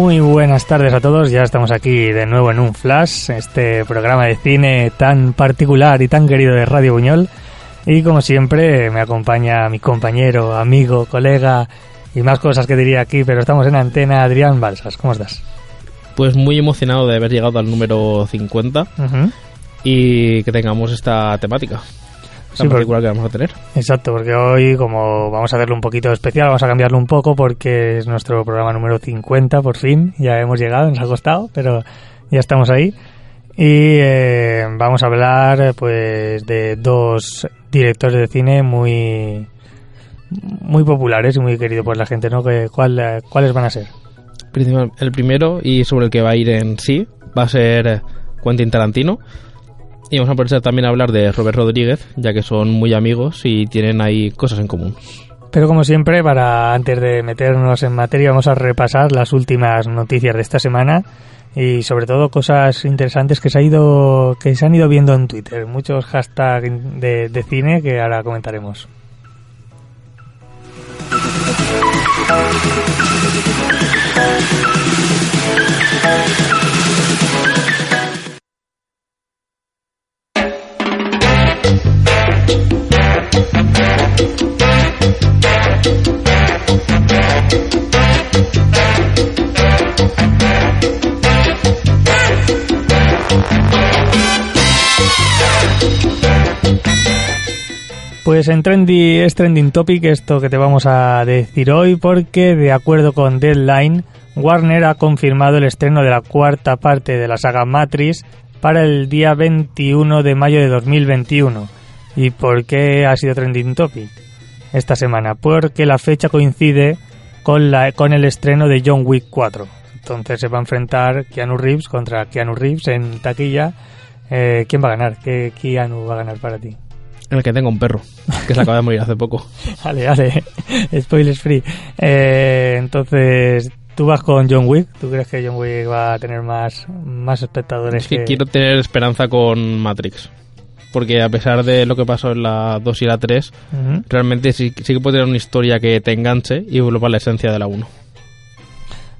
Muy buenas tardes a todos, ya estamos aquí de nuevo en un flash, este programa de cine tan particular y tan querido de Radio Buñol. Y como siempre me acompaña mi compañero, amigo, colega y más cosas que diría aquí, pero estamos en antena, Adrián Balsas, ¿cómo estás? Pues muy emocionado de haber llegado al número 50 Ujú. y que tengamos esta temática Sí, particular que vamos a tener. Exacto, porque hoy como vamos a hacerlo un poquito especial, vamos a cambiarlo un poco porque es nuestro programa número 50 por fin, ya hemos llegado, nos ha costado, pero ya estamos ahí. Y eh, vamos a hablar pues de dos directores de cine muy muy populares y muy queridos por la gente, ¿no? Que- ¿Cuál, ¿Cuáles van a ser? El primero y sobre el que va a ir en sí va a ser Quentin Tarantino. Y vamos a aprovechar también a hablar de Robert Rodríguez, ya que son muy amigos y tienen ahí cosas en común. Pero como siempre, para antes de meternos en materia, vamos a repasar las últimas noticias de esta semana y sobre todo cosas interesantes que se ha ido que se han ido viendo en Twitter, muchos hashtags de, de cine que ahora comentaremos. Pues en Trendy es trending topic esto que te vamos a decir hoy porque de acuerdo con Deadline, Warner ha confirmado el estreno de la cuarta parte de la saga Matrix para el día 21 de mayo de 2021. ¿Y por qué ha sido trending topic esta semana? Porque la fecha coincide con, la, con el estreno de John Wick 4. Entonces se va a enfrentar Keanu Reeves contra Keanu Reeves en taquilla. Eh, ¿Quién va a ganar? ¿Qué Keanu va a ganar para ti? En el que tengo un perro, que se acaba de morir hace poco. Vale, vale. Spoilers free. Eh, entonces, tú vas con John Wick. ¿Tú crees que John Wick va a tener más, más espectadores Es que quiero tener esperanza con Matrix. Porque a pesar de lo que pasó en la 2 y la 3, Ujú. realmente sí, sí que puede tener una historia que te enganche y vuelva a la esencia de la 1.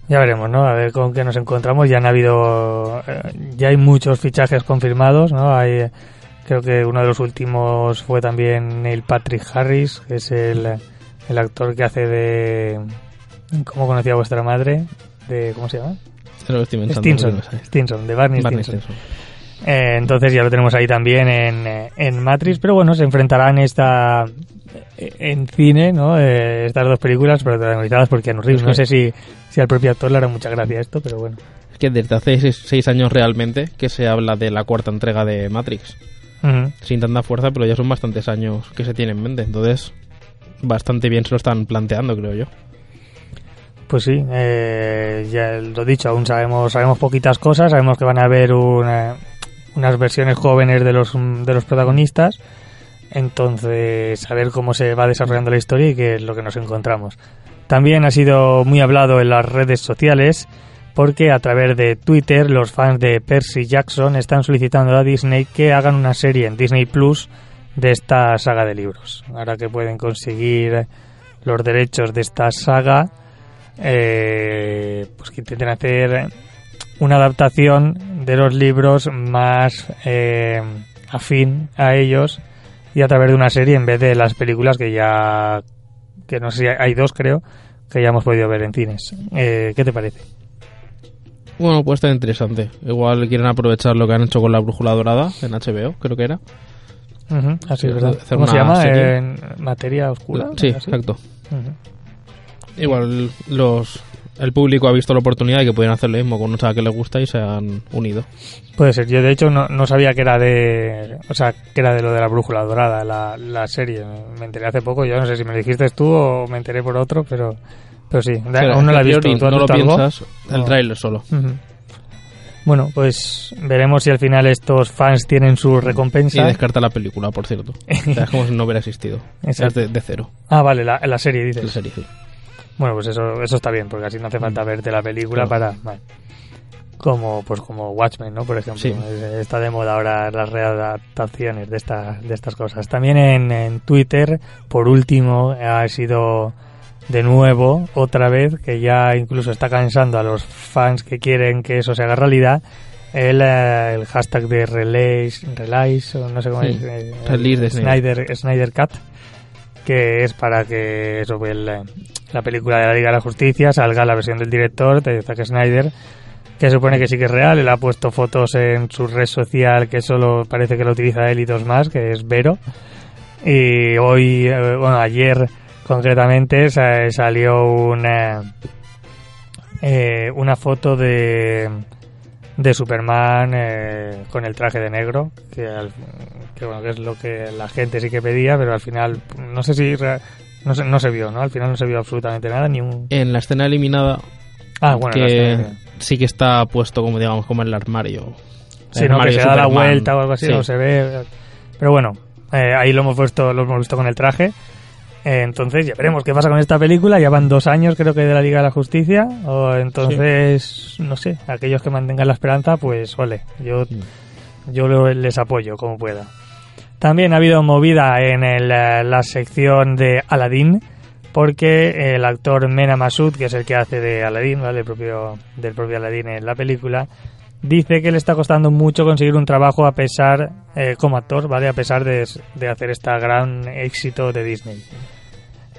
Ya veremos, ¿no? A ver con qué nos encontramos. Ya han habido... eh, ya hay muchos fichajes confirmados, ¿no? Hay... Creo que uno de los últimos fue también Neil Patrick Harris, que es el, el actor que hace de... ¿Cómo conocía vuestra madre? De, ¿Cómo se llama? Stinson. Stinson, de Barney, Barney Stinson. Stinson. Eh, entonces ya lo tenemos ahí también en, en Matrix, pero bueno, se enfrentarán esta en cine, ¿no? Eh, estas dos películas protagonizadas por Keanu Reeves. No sé si, si al propio actor le hará mucha gracia esto, pero bueno. Es que desde hace seis, seis años realmente que se habla de la cuarta entrega de Matrix. Sin tanta fuerza, pero ya son bastantes años que se tiene en mente. Entonces, bastante bien se lo están planteando, creo yo. Pues sí, eh, ya lo dicho, aún sabemos sabemos poquitas cosas, sabemos que van a haber una- unas versiones jóvenes de los de los protagonistas, entonces a ver cómo se va desarrollando la historia y qué es lo que nos encontramos. También ha sido muy hablado en las redes sociales porque a través de Twitter los fans de Percy Jackson están solicitando a Disney que hagan una serie en Disney Plus de esta saga de libros. Ahora que pueden conseguir los derechos de esta saga, eh, pues que intenten hacer una adaptación de los libros más eh, afín a ellos y a través de una serie en vez de las películas que ya que no sé si hay dos creo que ya hemos podido ver en cines Eh, ¿qué te parece? Bueno, puede estar interesante. Igual quieren aprovechar lo que han hecho con la brújula dorada en HBO, creo que era. Así Sí, es verdad hacer ¿cómo se llama? serie. En materia oscura Sí, exacto. Igual los el público ha visto la oportunidad de que pueden hacer lo mismo con una saga que les gusta y se han unido. Puede ser. Yo de hecho no, no sabía que era de, o sea, que era de lo de la brújula dorada, la, la serie. Me enteré hace poco. Yo no sé si me lo dijiste tú o me enteré por otro, pero, pero sí. Pero aún no la he visto. priori ¿Tú has no lo algo? piensas, el No. tráiler solo. Bueno, pues veremos si al final estos fans tienen su Y recompensa. descarta la película, por cierto. O sea, es como si no hubiera existido. Exacto. Es de, de cero, Ah, vale, la, la serie dices. la serie. sí. Bueno, pues eso, eso está bien, porque así no hace falta verte la película para. vale. Como, pues como Watchmen, ¿no? Por ejemplo. Sí. Está de moda ahora las readaptaciones de, esta, de estas cosas. También en, en Twitter, por último, ha sido de nuevo, otra vez, que ya incluso está cansando a los fans que quieren que eso se haga realidad, el, eh, el hashtag de Relays, Relays, o no sé cómo Sí, es, eh, Release de Snyder, Snyder Cut, que es para que eso, el, la película de la Liga de la Justicia salga la versión del director, de Zack Snyder, que supone que sí que es real. Él ha puesto fotos en su red social que solo parece que lo utiliza él y dos más, que es Vero. Y hoy, eh, bueno, ayer concretamente sa- salió una, eh, una foto de, de Superman eh, con el traje de negro, que, al- que, bueno, que es lo que la gente sí que pedía, pero al final no sé si... No se, no se vio, ¿no? Al final no se vio absolutamente nada, ni un... En la escena eliminada, Ah, bueno, que escena- sí que está puesto como digamos como en el armario. Sí, El no, que se da la vuelta o algo así, Sí. no se ve. Pero bueno, eh, ahí lo hemos puesto, lo hemos visto con el traje. Eh, entonces ya veremos qué pasa con esta película. Ya van dos años, creo que, de la Liga de la Justicia. O entonces, no sé, aquellos que mantengan la esperanza, pues ole, yo, yo les apoyo como pueda. También ha habido movida en el, eh, la sección de Aladdin, porque el actor Mena Masud, que es el que hace de Aladdin, ¿vale? El propio, del propio Aladdin en la película, dice que le está costando mucho conseguir un trabajo a pesar, eh, como actor, ¿vale? A pesar de, de hacer este gran éxito de Disney.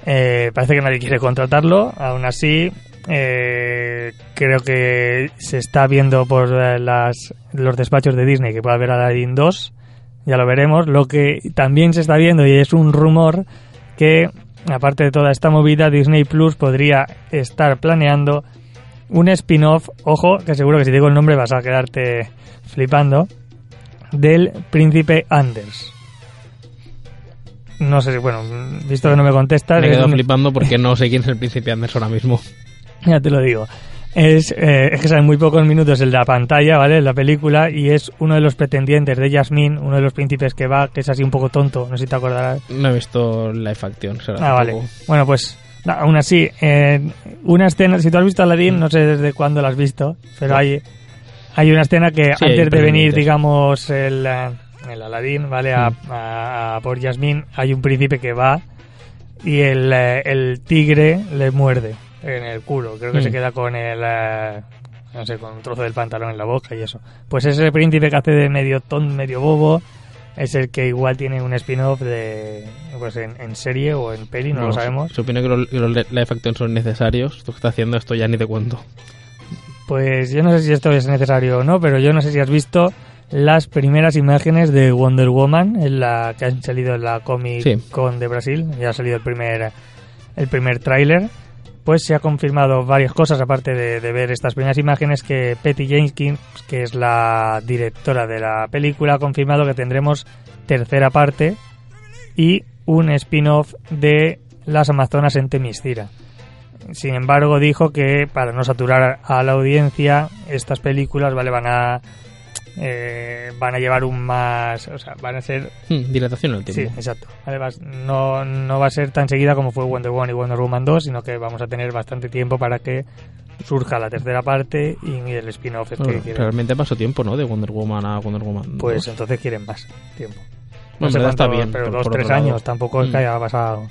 Eh, parece que nadie quiere contratarlo, aún así eh, creo que se está viendo por eh, las, los despachos de Disney que puede haber Aladdin 2, ya lo veremos. Lo que también se está viendo y es un rumor que, aparte de toda esta movida, Disney Plus podría estar planeando un spin-off, ojo, que seguro que si digo el nombre vas a quedarte flipando, del príncipe Anders. No sé si, bueno, visto que no me contestas, Me quedado un- flipando porque no sé quién es el príncipe Anders ahora mismo. ya te lo digo. Es, eh, es que salen muy pocos minutos en la pantalla, ¿vale? En la película, y es uno de los pretendientes de Jasmine, uno de los príncipes que va, que es así un poco tonto, no sé si te acordarás. No he visto live action. será Ah, vale. Bueno, pues na- aún así, eh, una escena, si tú has visto Aladdin, no sé desde cuándo la has visto, pero hay, hay una escena que Sí, antes de venir, digamos, el, eh, el Aladdin, ¿vale? A, a- a por Yasmín, hay un príncipe que va y el, eh, el tigre le muerde en el culo. Creo que Mm. se queda con el... no sé, con un trozo del pantalón en la boca y eso. Pues ese príncipe que hace de medio ton, medio bobo, es el que igual tiene un spin-off de pues en, en serie o en peli, no, lo sabemos. Se opina que los, que los live action son necesarios. Esto que está haciendo esto ya ni te cuento. Pues yo no sé si esto es necesario o no, pero yo no sé si has visto las primeras imágenes de Wonder Woman en la que han salido en la Comic Sí. Con de Brasil. Ya ha salido el primer el primer tráiler. Pues se ha confirmado varias cosas aparte de, de ver estas primeras imágenes que Patty Jenkins, que es la directora de la película, ha confirmado que tendremos tercera parte y un spin-off de las Amazonas en Temiscira. Sin embargo, dijo que para no saturar a la audiencia, estas películas vale van a eh, van a llevar un más, o sea, van a ser Hmm, dilatación en el sí, tiempo. exacto. Vale, vas- no no va a ser tan seguida como fue Wonder Woman y Wonder Woman 2, sino que vamos a tener bastante tiempo para que surja la tercera parte y el spin-off Bueno, quieren. realmente pasó tiempo, ¿no? De Wonder Woman a Wonder Woman. Pues 2. entonces quieren más tiempo. No, en verdad está cuánto, bien, Pero por- dos, tres años, tampoco es que Mm. haya pasado.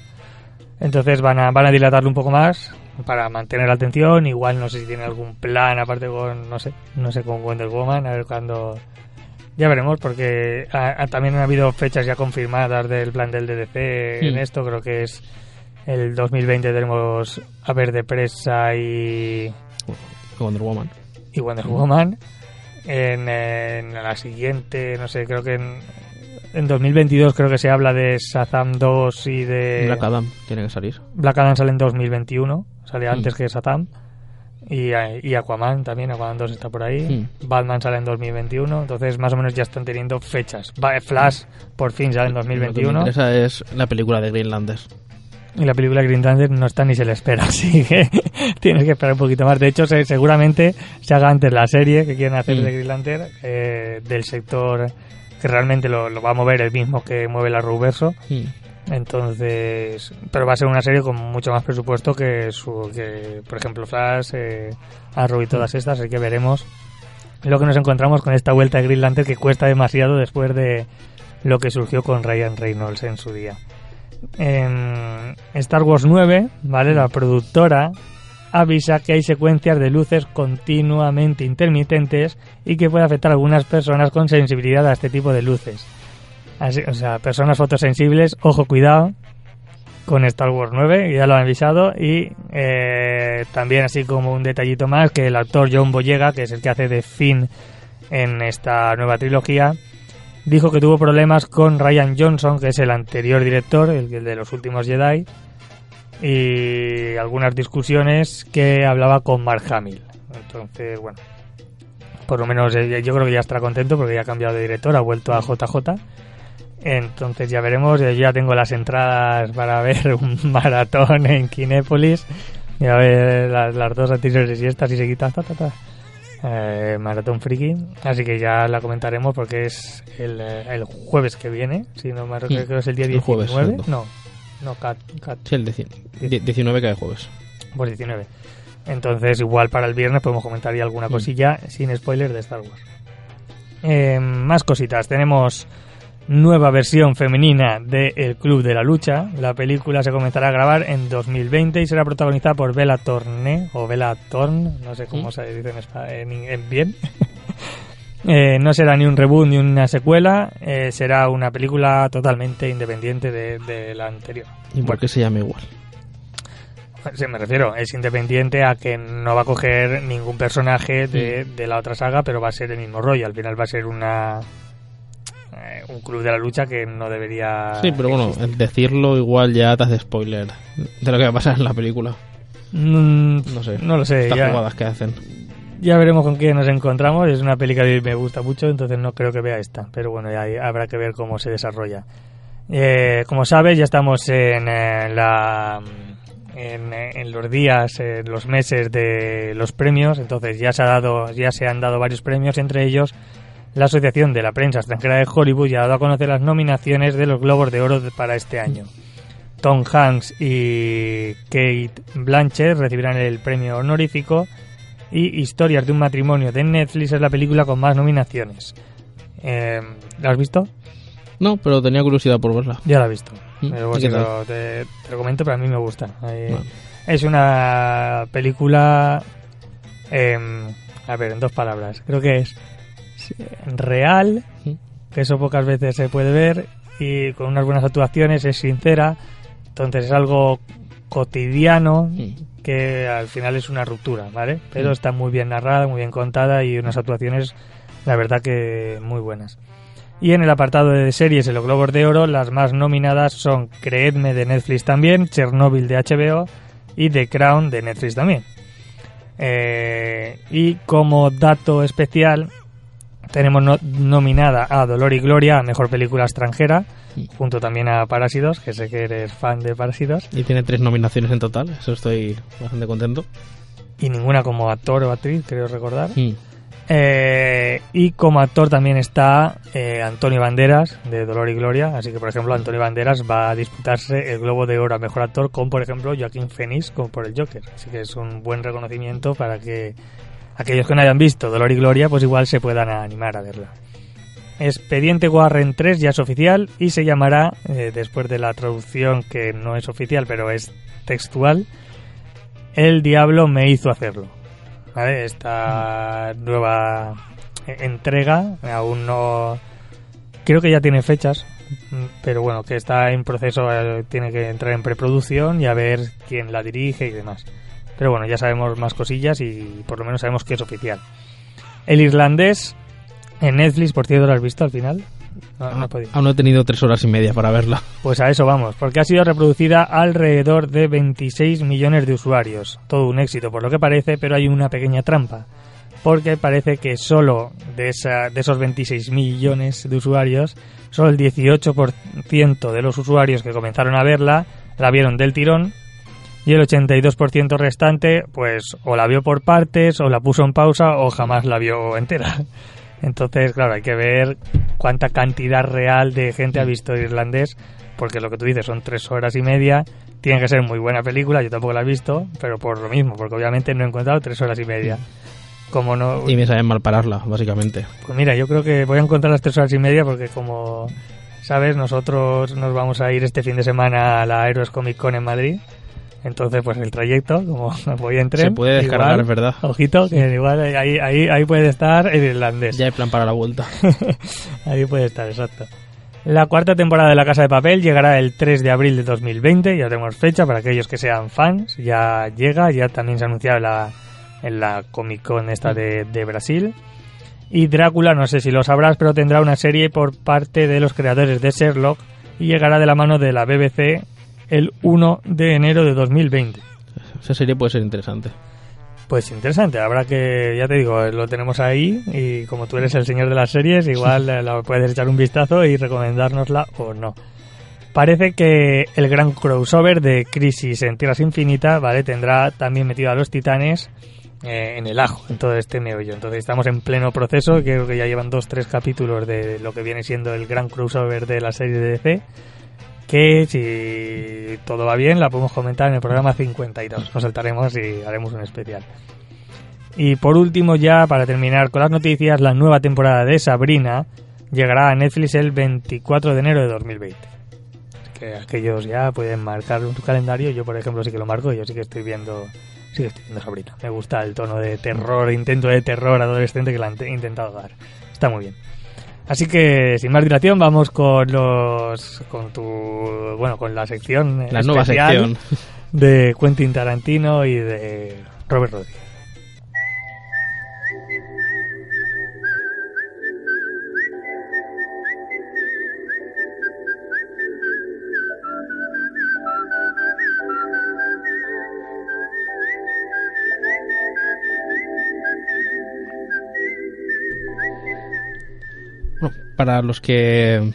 Entonces van a, van a dilatarlo un poco más para mantener la atención. Igual no sé si tiene algún plan aparte con, no sé, no sé, con Wonder Woman, a ver cuándo... Ya veremos, porque ha- ha- también han habido fechas ya confirmadas del plan del DDC en Mm. esto. Creo que es el 2020 tenemos a ver de presa y, Wonder Woman. y Wonder Woman. En, en la siguiente, no sé, creo que en, en 2022 creo que se habla de Shazam 2 y de... Black Adam tiene que salir. Black Adam sale en 2021, sale Mm. antes que. Y, eh, y Aquaman también, Aquaman 2 está por ahí. Mm. Batman sale en 2021, entonces más o menos ya están teniendo fechas. Va- Flash por fin sale en Lo que me 2021 interesa es la película de Greenlanders. y la película Green Lantern no está ni se le espera, así que tienes que esperar un poquito más. De hecho, se- seguramente se haga antes la serie que quieren hacer Mm. de Green Lantern eh, del sector que realmente lo, lo va a mover el mismo que mueve la Ruverso. Hmm. Entonces, pero va a ser una serie con mucho más presupuesto que, su, que por ejemplo, Flash, eh, Arrow y todas estas, así que veremos lo que nos encontramos con esta vuelta de Green Lantern que cuesta demasiado después de lo que surgió con Ryan Reynolds en su día. en Star Wars 9, ¿vale? La productora avisa que hay secuencias de luces continuamente intermitentes y que puede afectar a algunas personas con sensibilidad a este tipo de luces. O sea, personas fotosensibles, ojo, cuidado con Star Wars 9, ya lo han avisado. Y eh, también, así como un detallito más, que el actor John Boyega, que es el que hace de Finn en esta nueva trilogía, dijo que tuvo problemas con Ryan Johnson, que es el anterior director, el de los últimos Jedi, y algunas discusiones que hablaba con Mark Hamill. Entonces, bueno, por lo menos eh, yo creo que ya estará contento porque ya ha cambiado de director, ha vuelto a JJ. Entonces ya veremos, eh, yo ya tengo las entradas para ver un maratón en Kinépolis y a ver las, dos anteriores y estas y se quita ta, ta, ta. Eh, maratón friki así que ya la comentaremos porque es el, el jueves que viene si no me creo que es el día 19 jueves, no no cat, cat. Sí, el 19 cae jueves. Pues 19. Entonces, igual para el viernes podemos comentar ya alguna cosilla sin spoilers de Star Wars. Eh, más cositas. Tenemos nueva versión femenina de El Club de la Lucha. La película se comenzará a grabar en 2020 y será protagonizada por Bella Thorne o Bella Thorne, no sé cómo se dice en, en, en bien. Eh, no será ni un reboot ni una secuela, eh, será una película totalmente independiente de, la anterior. ¿Y por qué se llama igual? Sí, me refiero, es independiente a que no va a coger ningún personaje de, mm. la otra saga, pero va a ser el mismo rollo. Al final va a ser una eh, un club de la lucha que no debería. Sí, pero bueno, decirlo igual ya te hace spoiler de lo que va a pasar en la película. Mm, no sé. No lo sé. Estas jugadas que hacen. Ya veremos con quién nos encontramos. Es una película que me gusta mucho, entonces no creo que vea esta. Pero bueno, ya habrá que ver cómo se desarrolla. Eh, como sabes, ya estamos en eh, la en, los días, en los meses de los premios. Entonces ya se ha dado, ya se han dado varios premios, entre ellos la Asociación de la Prensa Extranjera de Hollywood ya ha dado a conocer las nominaciones de los Globos de Oro para este año. Tom Hanks y Kate Blanchett recibirán el premio honorífico y Historias de un matrimonio de Netflix es la película con más nominaciones. Eh, ¿La has visto? No, pero tenía curiosidad por verla. Ya la he visto. Mm, te, lo comento, pero a mí me gusta. Es una película... Em, a ver, en dos palabras. Creo que es real, que eso pocas veces se puede ver, y con unas buenas actuaciones, es sincera. Entonces es algo cotidiano que al final es una ruptura, ¿vale? Pero mm. está muy bien narrada, muy bien contada y unas actuaciones, la verdad que muy buenas. Y en el apartado de series en los Globos de Oro, las más nominadas son Creedme de Netflix también, Chernobyl de HBO y The Crown de Netflix también. Eh, y como dato especial, tenemos nominada a Dolor y Gloria a Mejor Película Extranjera, junto también a Parásitos, que sé que eres fan de Parásitos. Y tiene tres nominaciones en total, eso estoy bastante contento. Y ninguna como actor o actriz, creo recordar. Eh, y como actor también está eh, Antonio Banderas, de Dolor y Gloria. Así que, por ejemplo, Antonio Banderas va a disputarse el Globo de Oro a Mejor Actor con, por ejemplo, Joaquín Phoenix como por el Joker. Así que es un buen reconocimiento para que aquellos que no hayan visto Dolor y Gloria, pues igual se puedan animar a verla. Expediente Warren 3 ya es oficial y se llamará, eh, después de la traducción que no es oficial pero es textual, El Diablo me hizo hacerlo. Esta nueva entrega aún no... Creo que ya tiene fechas, pero bueno, que está en proceso, eh, tiene que entrar en preproducción y a ver quién la dirige y demás. Pero bueno, ya sabemos más cosillas y por lo menos sabemos que es oficial. El irlandés en Netflix, por cierto, ¿lo has visto al final? No, no he Aún no he tenido tres horas y media para verla. Pues a eso vamos, porque ha sido reproducida alrededor de 26 millones de usuarios. Todo un éxito por lo que parece, pero hay una pequeña trampa. Porque parece que solo de, esa, de esos 26 millones de usuarios, solo el 18% de los usuarios que comenzaron a verla la vieron del tirón y el 82% restante pues o la vio por partes o la puso en pausa o jamás la vio entera. Entonces, claro, hay que ver cuánta cantidad real de gente ha visto irlandés, porque lo que tú dices son tres horas y media, tiene que ser muy buena película, yo tampoco la he visto, pero por lo mismo, porque obviamente no he encontrado tres horas y media. Como no... Y me saben mal pararla, básicamente. Pues mira, yo creo que voy a encontrar las tres horas y media porque como ¿sabes? Nosotros nos vamos a ir este fin de semana a la Heroes Comic Con en Madrid. Entonces, pues el trayecto, como voy en tren. Se puede descargar, igual, es verdad. Ojito, que igual ahí, ahí, ahí puede estar el irlandés. Ya hay plan para la vuelta. ahí puede estar, exacto. La cuarta temporada de La Casa de Papel llegará el 3 de abril de 2020, ya tenemos fecha para aquellos que sean fans, ya llega, ya también se ha anunciado la, en la Comic Con esta de, de Brasil. Y Drácula, no sé si lo sabrás, pero tendrá una serie por parte de los creadores de Sherlock y llegará de la mano de la BBC el 1 de enero de 2020. Esa serie puede ser interesante. Pues interesante, habrá que, ya te digo, lo tenemos ahí y como tú eres el señor de las series, igual eh, la puedes echar un vistazo y recomendárnosla o no. Parece que el gran crossover de Crisis en Tierras Infinitas, ¿vale? Tendrá también metido a los titanes eh, en el ajo, en todo este meollo. Entonces estamos en pleno proceso, creo que ya llevan dos, tres capítulos de lo que viene siendo el gran crossover de la serie de DC que si todo va bien la podemos comentar en el programa 52. Nos saltaremos y haremos un especial. Y por último ya, para terminar con las noticias, la nueva temporada de Sabrina llegará a Netflix el 24 de enero de 2020. Que aquellos ya pueden marcar su calendario. Yo, por ejemplo, sí que lo marco. Yo sí que estoy viendo, sí que estoy viendo Sabrina. Me gusta el tono de terror, intento de terror adolescente que le han intentado dar. Está muy bien. Así que sin más dilación vamos con los con tu bueno con la sección la nueva sección de Quentin Tarantino y de Robert Rodríguez. Para los que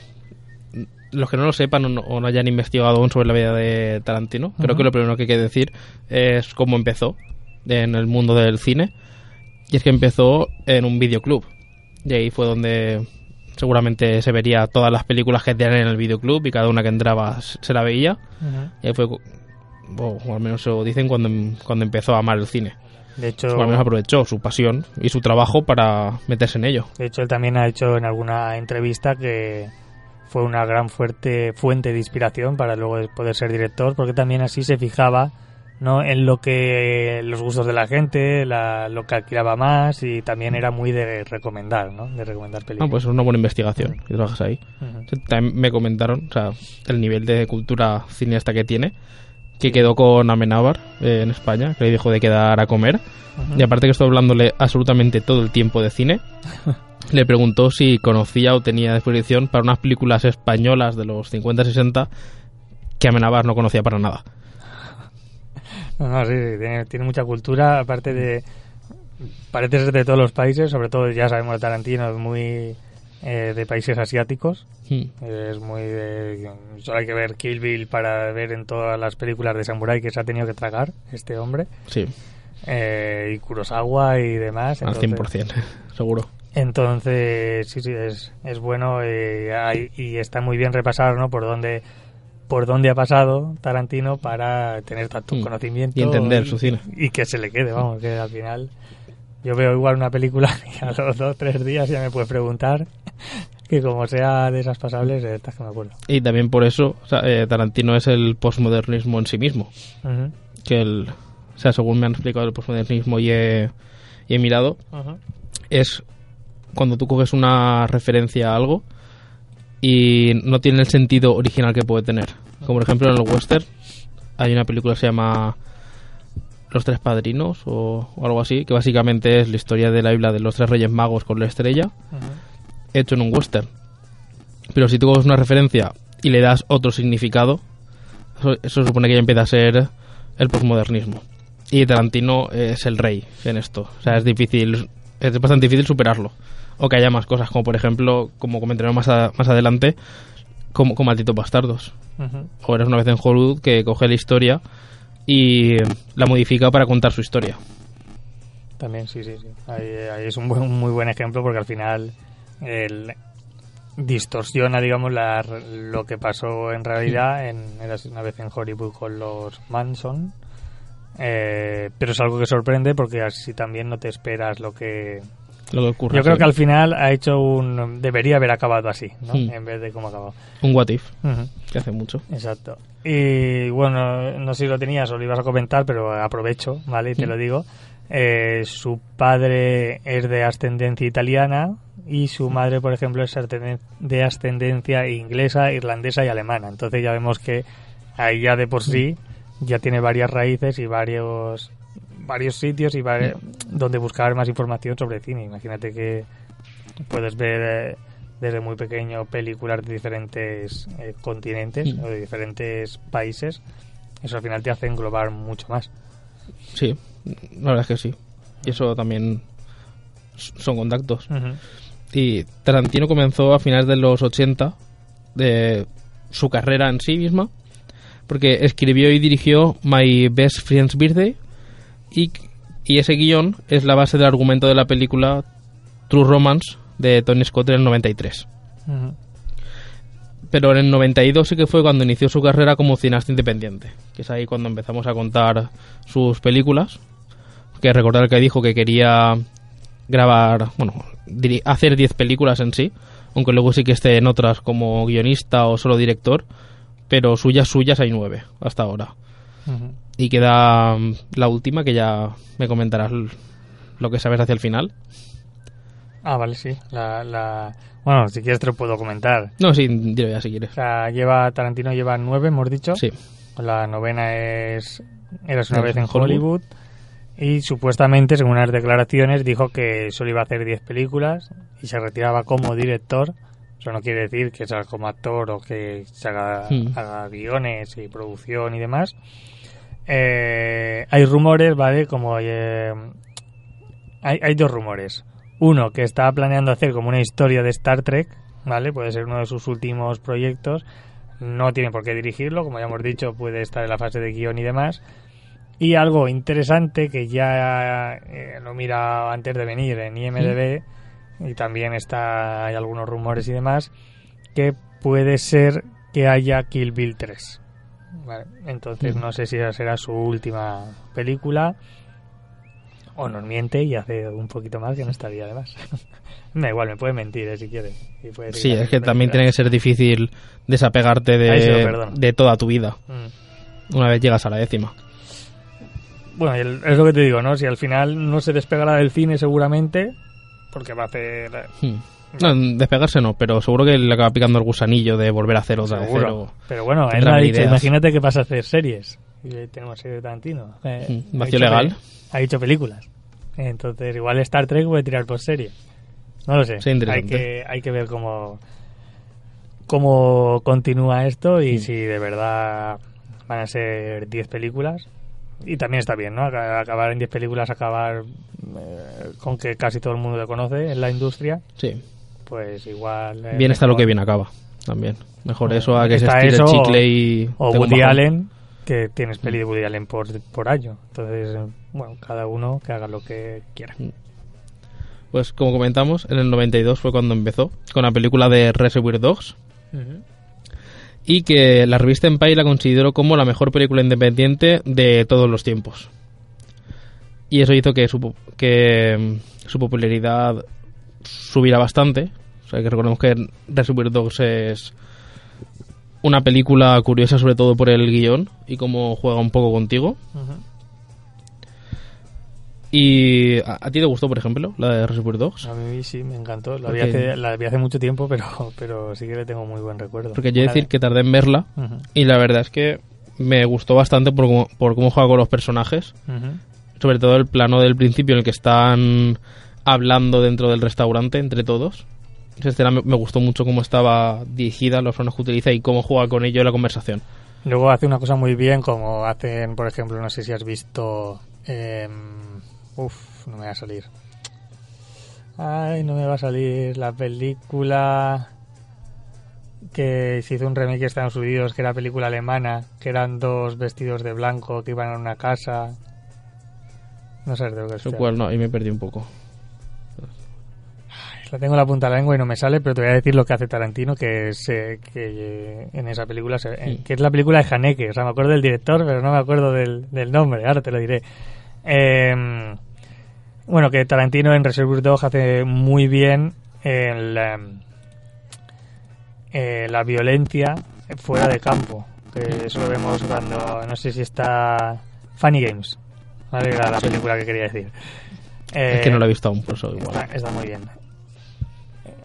los que no lo sepan o no, o no hayan investigado aún sobre la vida de Tarantino, creo que lo primero que hay que decir es cómo empezó en el mundo del cine. Y es que empezó en un videoclub. Y ahí fue donde seguramente se vería todas las películas que tenían en el videoclub y cada una que entraba se la veía. Y ahí fue, o al menos se lo dicen cuando, cuando empezó a amar el cine. De hecho, aprovechó su pasión y su trabajo para meterse en ello. de hecho él también ha hecho en alguna entrevista que fue una gran fuerte fuente de inspiración para luego poder ser director, porque también así se fijaba no en lo que los gustos de la gente, la- lo que alquilaba más y también era muy de recomendar, ¿no? De recomendar Ah, películas. pues es una buena investigación que trabajas ahí. También me comentaron, o sea, el nivel de cultura cineasta que tiene, que quedó con Amenábar eh, en España, que le dijo de quedar a comer. Y aparte que estuvo hablándole absolutamente todo el tiempo de cine, le preguntó si conocía o tenía disposición para unas películas españolas de los 50-60 que Amenábar no conocía para nada. No, no, sí, sí, tiene, tiene mucha cultura, aparte de... Parece ser de todos los países, sobre todo ya sabemos de Tarantino, es muy eh, de países asiáticos. Hmm. Es muy de... Solo hay que ver Kill Bill para ver en todas las películas de Samurai que se ha tenido que tragar este hombre. Sí, Eh, y Kurosawa y demás. al entonces- 100%, seguro. Entonces, sí, sí, es, es bueno eh, hay- y está muy bien repasar, ¿no? Por dónde, por dónde ha pasado Tarantino para tener tanto Mm. conocimiento. Y entender su cine. Y que se le quede, vamos, que al final yo veo igual una película y a los dos, tres días ya me puedes preguntar que como sea de esas pasables, estás que me acuerdo. Y también por eso o sea, eh, Tarantino es el posmodernismo en sí mismo. Que el, o sea, según me han explicado el posmodernismo y he, y he mirado, es cuando tú coges una referencia a algo y no tiene el sentido original que puede tener. Como por ejemplo en el western hay una película que se llama Los Tres Padrinos o, o algo así, que básicamente es la historia de la Biblia de los tres reyes magos con la estrella. Hecho en un western. Pero si tú coges una referencia y le das otro significado, eso, eso supone que ya empieza a ser el posmodernismo. Y Tarantino es el rey en esto. O sea, es difícil, es bastante difícil superarlo. O que haya más cosas, como por ejemplo, como comentaremos más, a- más adelante, como, como Malditos Bastardos. O eres una vez en Hollywood que coge la historia y la modifica para contar su historia. También, sí, sí, sí. Ahí, ahí es un, buen- un muy buen ejemplo porque al final el, distorsiona, digamos, la, lo que pasó en realidad en Érase una vez en Hollywood con los Manson. Eh, pero es algo que sorprende porque así también no te esperas lo que Lo que ocurre. Yo creo que al final ha hecho un... Debería haber acabado así, ¿no? En vez de cómo ha acabado. Un what if, que hace mucho. Exacto. Y bueno, no sé si lo tenías o lo ibas a comentar, pero aprovecho, ¿vale? Y te Mm. lo digo. Eh, su padre es de ascendencia italiana y su madre, por ejemplo, es de ascendencia inglesa, irlandesa y alemana. Entonces ya vemos que ahí ya de por sí ya tiene varias raíces y varios varios sitios y donde buscar más información sobre cine. Imagínate que puedes ver eh, desde muy pequeño películas de diferentes eh, continentes o de diferentes países. Eso al final te hace englobar mucho más. Sí, la verdad es que sí. Y eso también son contactos. Y Tarantino comenzó a finales de los 80 de su carrera en sí misma, porque escribió y dirigió My Best Friend's Birthday y, y ese guion es la base del argumento de la película True Romance de Tony Scott en el 93. Ujú. Pero en el 92 sí que fue cuando inició su carrera como cineasta independiente, que es ahí cuando empezamos a contar sus películas. Que recordar que dijo que quería grabar, bueno, hacer 10 películas en sí, aunque luego sí que esté en otras como guionista o solo director, pero suyas, suyas hay 9 hasta ahora. Y queda mm, la última, que ya me comentarás lo que sabes hacia el final. Ah, vale, sí. La, la... Bueno, si quieres te lo puedo comentar. No, sí, dilo ya si O quieres. sea, lleva Tarantino lleva nueve, hemos dicho. Sí, La novena es Eras una vez en en Hollywood. Hollywood. Y supuestamente, según unas declaraciones, dijo que solo iba a hacer 10 películas y se retiraba como director. Eso no quiere decir que sea como actor o que se haga, Hmm. haga guiones y producción y demás. Eh, hay rumores, ¿vale? Como eh, hay, hay dos rumores. Uno, que está planeando hacer como una historia de Star Trek, ¿vale? Puede ser uno de sus últimos proyectos. No tiene por qué dirigirlo, como ya hemos dicho, puede estar en la fase de guion y demás. Y algo interesante que ya eh, lo mira antes de venir en IMDB y también está hay algunos rumores y demás que puede ser que haya Kill Bill 3. Vale, Entonces no sé si esa será su última película o nos miente y hace un poquito más que no estaría además. me da igual, me puede mentir eh, si quiere. Puede sí, es que también tiene que ser difícil desapegarte de, de toda tu vida Mm. una vez llegas a la décima. Bueno, el- es lo que te digo, ¿no? Si al final no se despegará del cine seguramente, porque va a hacer... Hmm. No, despegarse no, pero seguro que le acaba picando el gusanillo de volver a hacer otra vez. Pero bueno, él ha dicho, imagínate que vas a hacer series. Y tenemos serie de Tarantino. Eh, Mm, ha vacío legal. pe- Ha dicho películas. Entonces, igual Star Trek puede tirar por serie. No lo sé. Sí, hay, que, hay que ver cómo, cómo continúa esto y Mm. si de verdad van a ser 10 películas. Y también está bien, ¿no? Ac- Acabar en 10 películas, acabar eh, con que casi todo el mundo lo conoce en la industria, Sí. pues igual... eh, Bien está lo que bien acaba. También. Mejor Bueno, eso a que se estire eso o- chicle y. O Woody. Allen, que tienes peli de Woody Allen por, por año. Entonces, bueno, cada uno que haga lo que quiera. Pues como comentamos, en el 92 fue cuando empezó con la película de Reservoir Dogs. Y que la revista Empire la consideró como la mejor película independiente de todos los tiempos. Y eso hizo que su, que mm, su popularidad subiera bastante. O sea, que recordemos que Reservoir Dogs es una película curiosa sobre todo por el guion y cómo juega un poco contigo. ¿Y a, a ti te gustó, por ejemplo, la de Reservoir Dogs? A mí sí, me encantó. La vi, hace, la vi hace mucho tiempo, pero, pero sí que le tengo muy buen recuerdo. Porque yo he decir que tardé en verla de- Ujú, y la verdad es que me gustó bastante por cómo, por cómo juega con los personajes. ujú. Sobre todo el plano del principio en el que están hablando dentro del restaurante entre todos. Esa escena me, me gustó mucho cómo estaba dirigida, los planos que utiliza y cómo juega con ello la conversación. Luego hace una cosa muy bien, como hacen, por ejemplo, no sé si has visto... Eh, uf, no me va a salir. Ay, no me va a salir la película que se hizo un remake en Estados Unidos, que era película alemana, que eran dos vestidos de blanco que iban a una casa. No sé de lo que Lo estoy cual no, y me perdí un poco. La tengo en la punta de la lengua y no me sale, pero te voy a decir lo que hace Tarantino, que es eh, que eh, en esa película, se- eh, que es la película de Haneke. O sea, me acuerdo del director, pero no me acuerdo del, del nombre. Ahora te lo diré. Eh, bueno, que Tarantino en Reservoir Dog hace muy bien el, em, eh, la violencia fuera de campo. Que eso lo vemos cuando, no sé si está Funny Games, ¿vale? Era la película que quería decir. es que no la he visto aún, por eso igual. Está, está muy bien.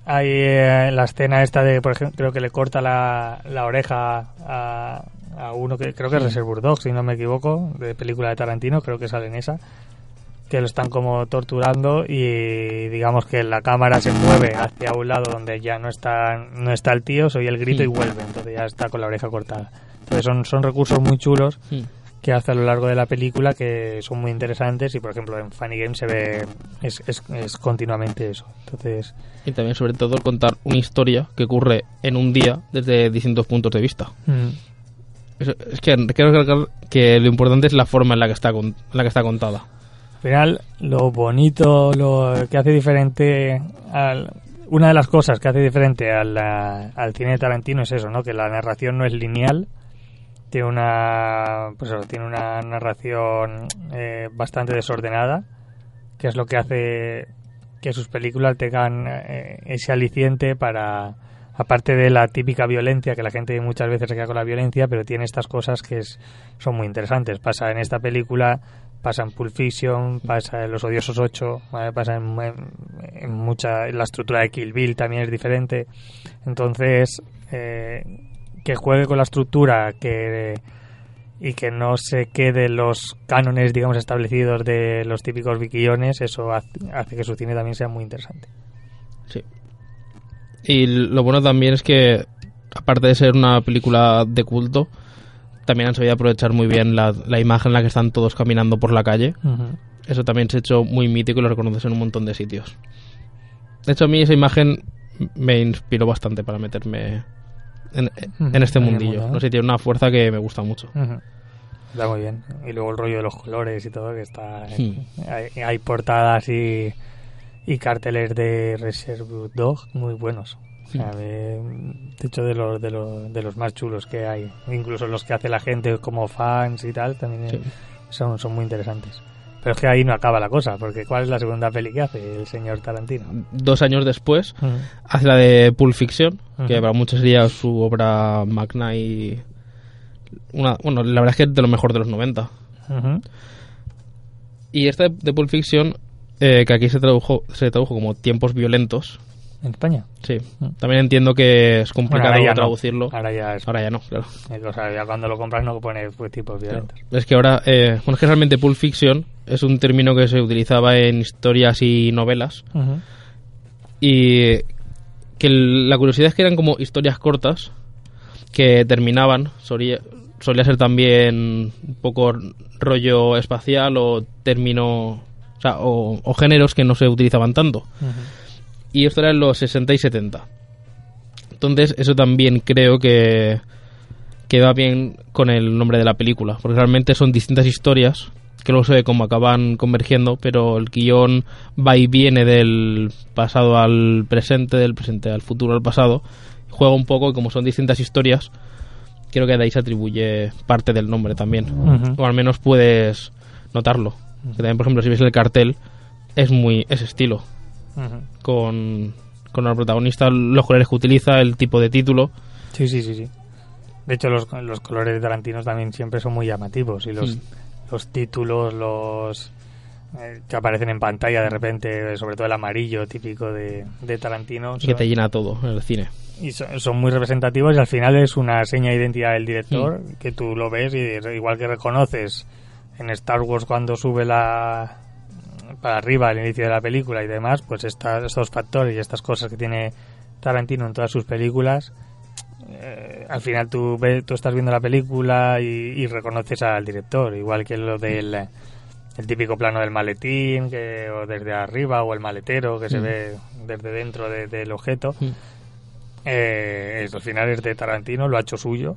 Hay eh, la escena esta de, por ejemplo, creo que le corta la, la oreja a, a uno que creo que es Reservoir Dogs, si no me equivoco, de película de Tarantino, creo que sale en esa, que lo están como torturando y digamos que la cámara se mueve hacia un lado donde ya no está no está el tío, soy el grito y vuelve, entonces ya está con la oreja cortada. Entonces son, son recursos muy chulos que hace a lo largo de la película que son muy interesantes y por ejemplo en Funny Game se ve es, es, es continuamente eso entonces Y también, sobre todo, contar una historia que ocurre en un día desde distintos puntos de vista. mm, Es, que quiero recalcar que lo importante es la forma en la que está, con- en la que está contada. Al final lo bonito lo que hace diferente al una de las cosas que hace diferente al, al cine de Tarantino es eso no que la narración no es lineal tiene una pues tiene una narración eh, bastante desordenada que es lo que hace que sus películas tengan eh, ese aliciente para aparte de la típica violencia que la gente muchas veces se queda con la violencia pero tiene estas cosas que es- son muy interesantes. Pasa en esta película pasa en Pulp Fiction pasa en Los Odiosos 8 ¿vale? pasa en, mucha la estructura de Kill Bill también es diferente entonces eh, que juegue con la estructura que y que no se quede los cánones digamos establecidos de los típicos biquillones eso hace que su cine también sea muy interesante Sí. Y lo bueno también es que, aparte de ser una película de culto, también han sabido aprovechar muy bien la, la imagen en la que están todos caminando por la calle. Eso también se ha hecho muy mítico y lo reconoces en un montón de sitios. De hecho, a mí esa imagen me inspiró bastante para meterme en, en este En mundillo. mundo, ¿no? No sé, tiene una fuerza que me gusta mucho. Ujú. Está muy bien. Y luego el rollo de los colores y todo, que está. Hay, hay portadas y, y carteles de Reserve Dog muy buenos. O sea, me- de hecho, de los, de, los, de los más chulos que hay. Incluso los que hace la gente como fans y tal, también Sí. eh, son, son muy interesantes. Pero es que ahí no acaba la cosa, porque ¿cuál es la segunda peli que hace el señor Tarantino? Dos años después, hace la de Pulp Fiction, que para muchos sería su obra magna y... Una, bueno, la verdad es que es de lo mejor de los 90. Ujú. Y esta de, de Pulp Fiction, eh, que aquí se tradujo, se tradujo como tiempos violentos, ¿En España? sí. También entiendo que es Bueno, complicado ahora ya no. traducirlo. Ahora ya es. Ahora ya no, claro. O sea, ya cuando lo compras no pone pues, tipos violentos. Es que ahora, eh, bueno, es que realmente Pulp Fiction es un término que se utilizaba en historias y novelas. Y que el- la curiosidad es que eran como historias cortas que terminaban. Solía, solía ser también un poco rollo espacial o término. O, sea, o, o géneros que no se utilizaban tanto. Y esto era en los 60 y 70. Entonces, eso también creo que queda bien con el nombre de la película. Porque realmente son distintas historias que luego se ve cómo acaban convergiendo, pero el guion va y viene del pasado al presente, del presente al futuro al pasado. Juega un poco y como son distintas historias, creo que de ahí se atribuye parte del nombre también. O al menos puedes notarlo. Que también, por ejemplo, si ves el cartel, es muy ese estilo Con, con el protagonista, los colores que utiliza, el tipo de título. Sí, sí, sí, sí. De hecho, los, los colores de Tarantino también siempre son muy llamativos y los, Mm. los títulos, los eh, que aparecen en pantalla de repente, sobre todo el amarillo típico de, de Tarantino, que son- te llena todo en el cine. y son, son muy representativos y al final es una seña de identidad del director que tú lo ves y igual que reconoces en Star Wars cuando sube la para arriba al inicio de la película y demás, pues esta- estos factores y estas cosas que tiene Tarantino en todas sus películas, eh, al final tú, ves, tú estás viendo la película y, y reconoces al director, igual que lo del el típico plano del maletín que, o desde arriba o el maletero que se Mm. ve desde dentro de- del objeto. Mm. Eh, esto al final es de Tarantino, lo ha hecho suyo.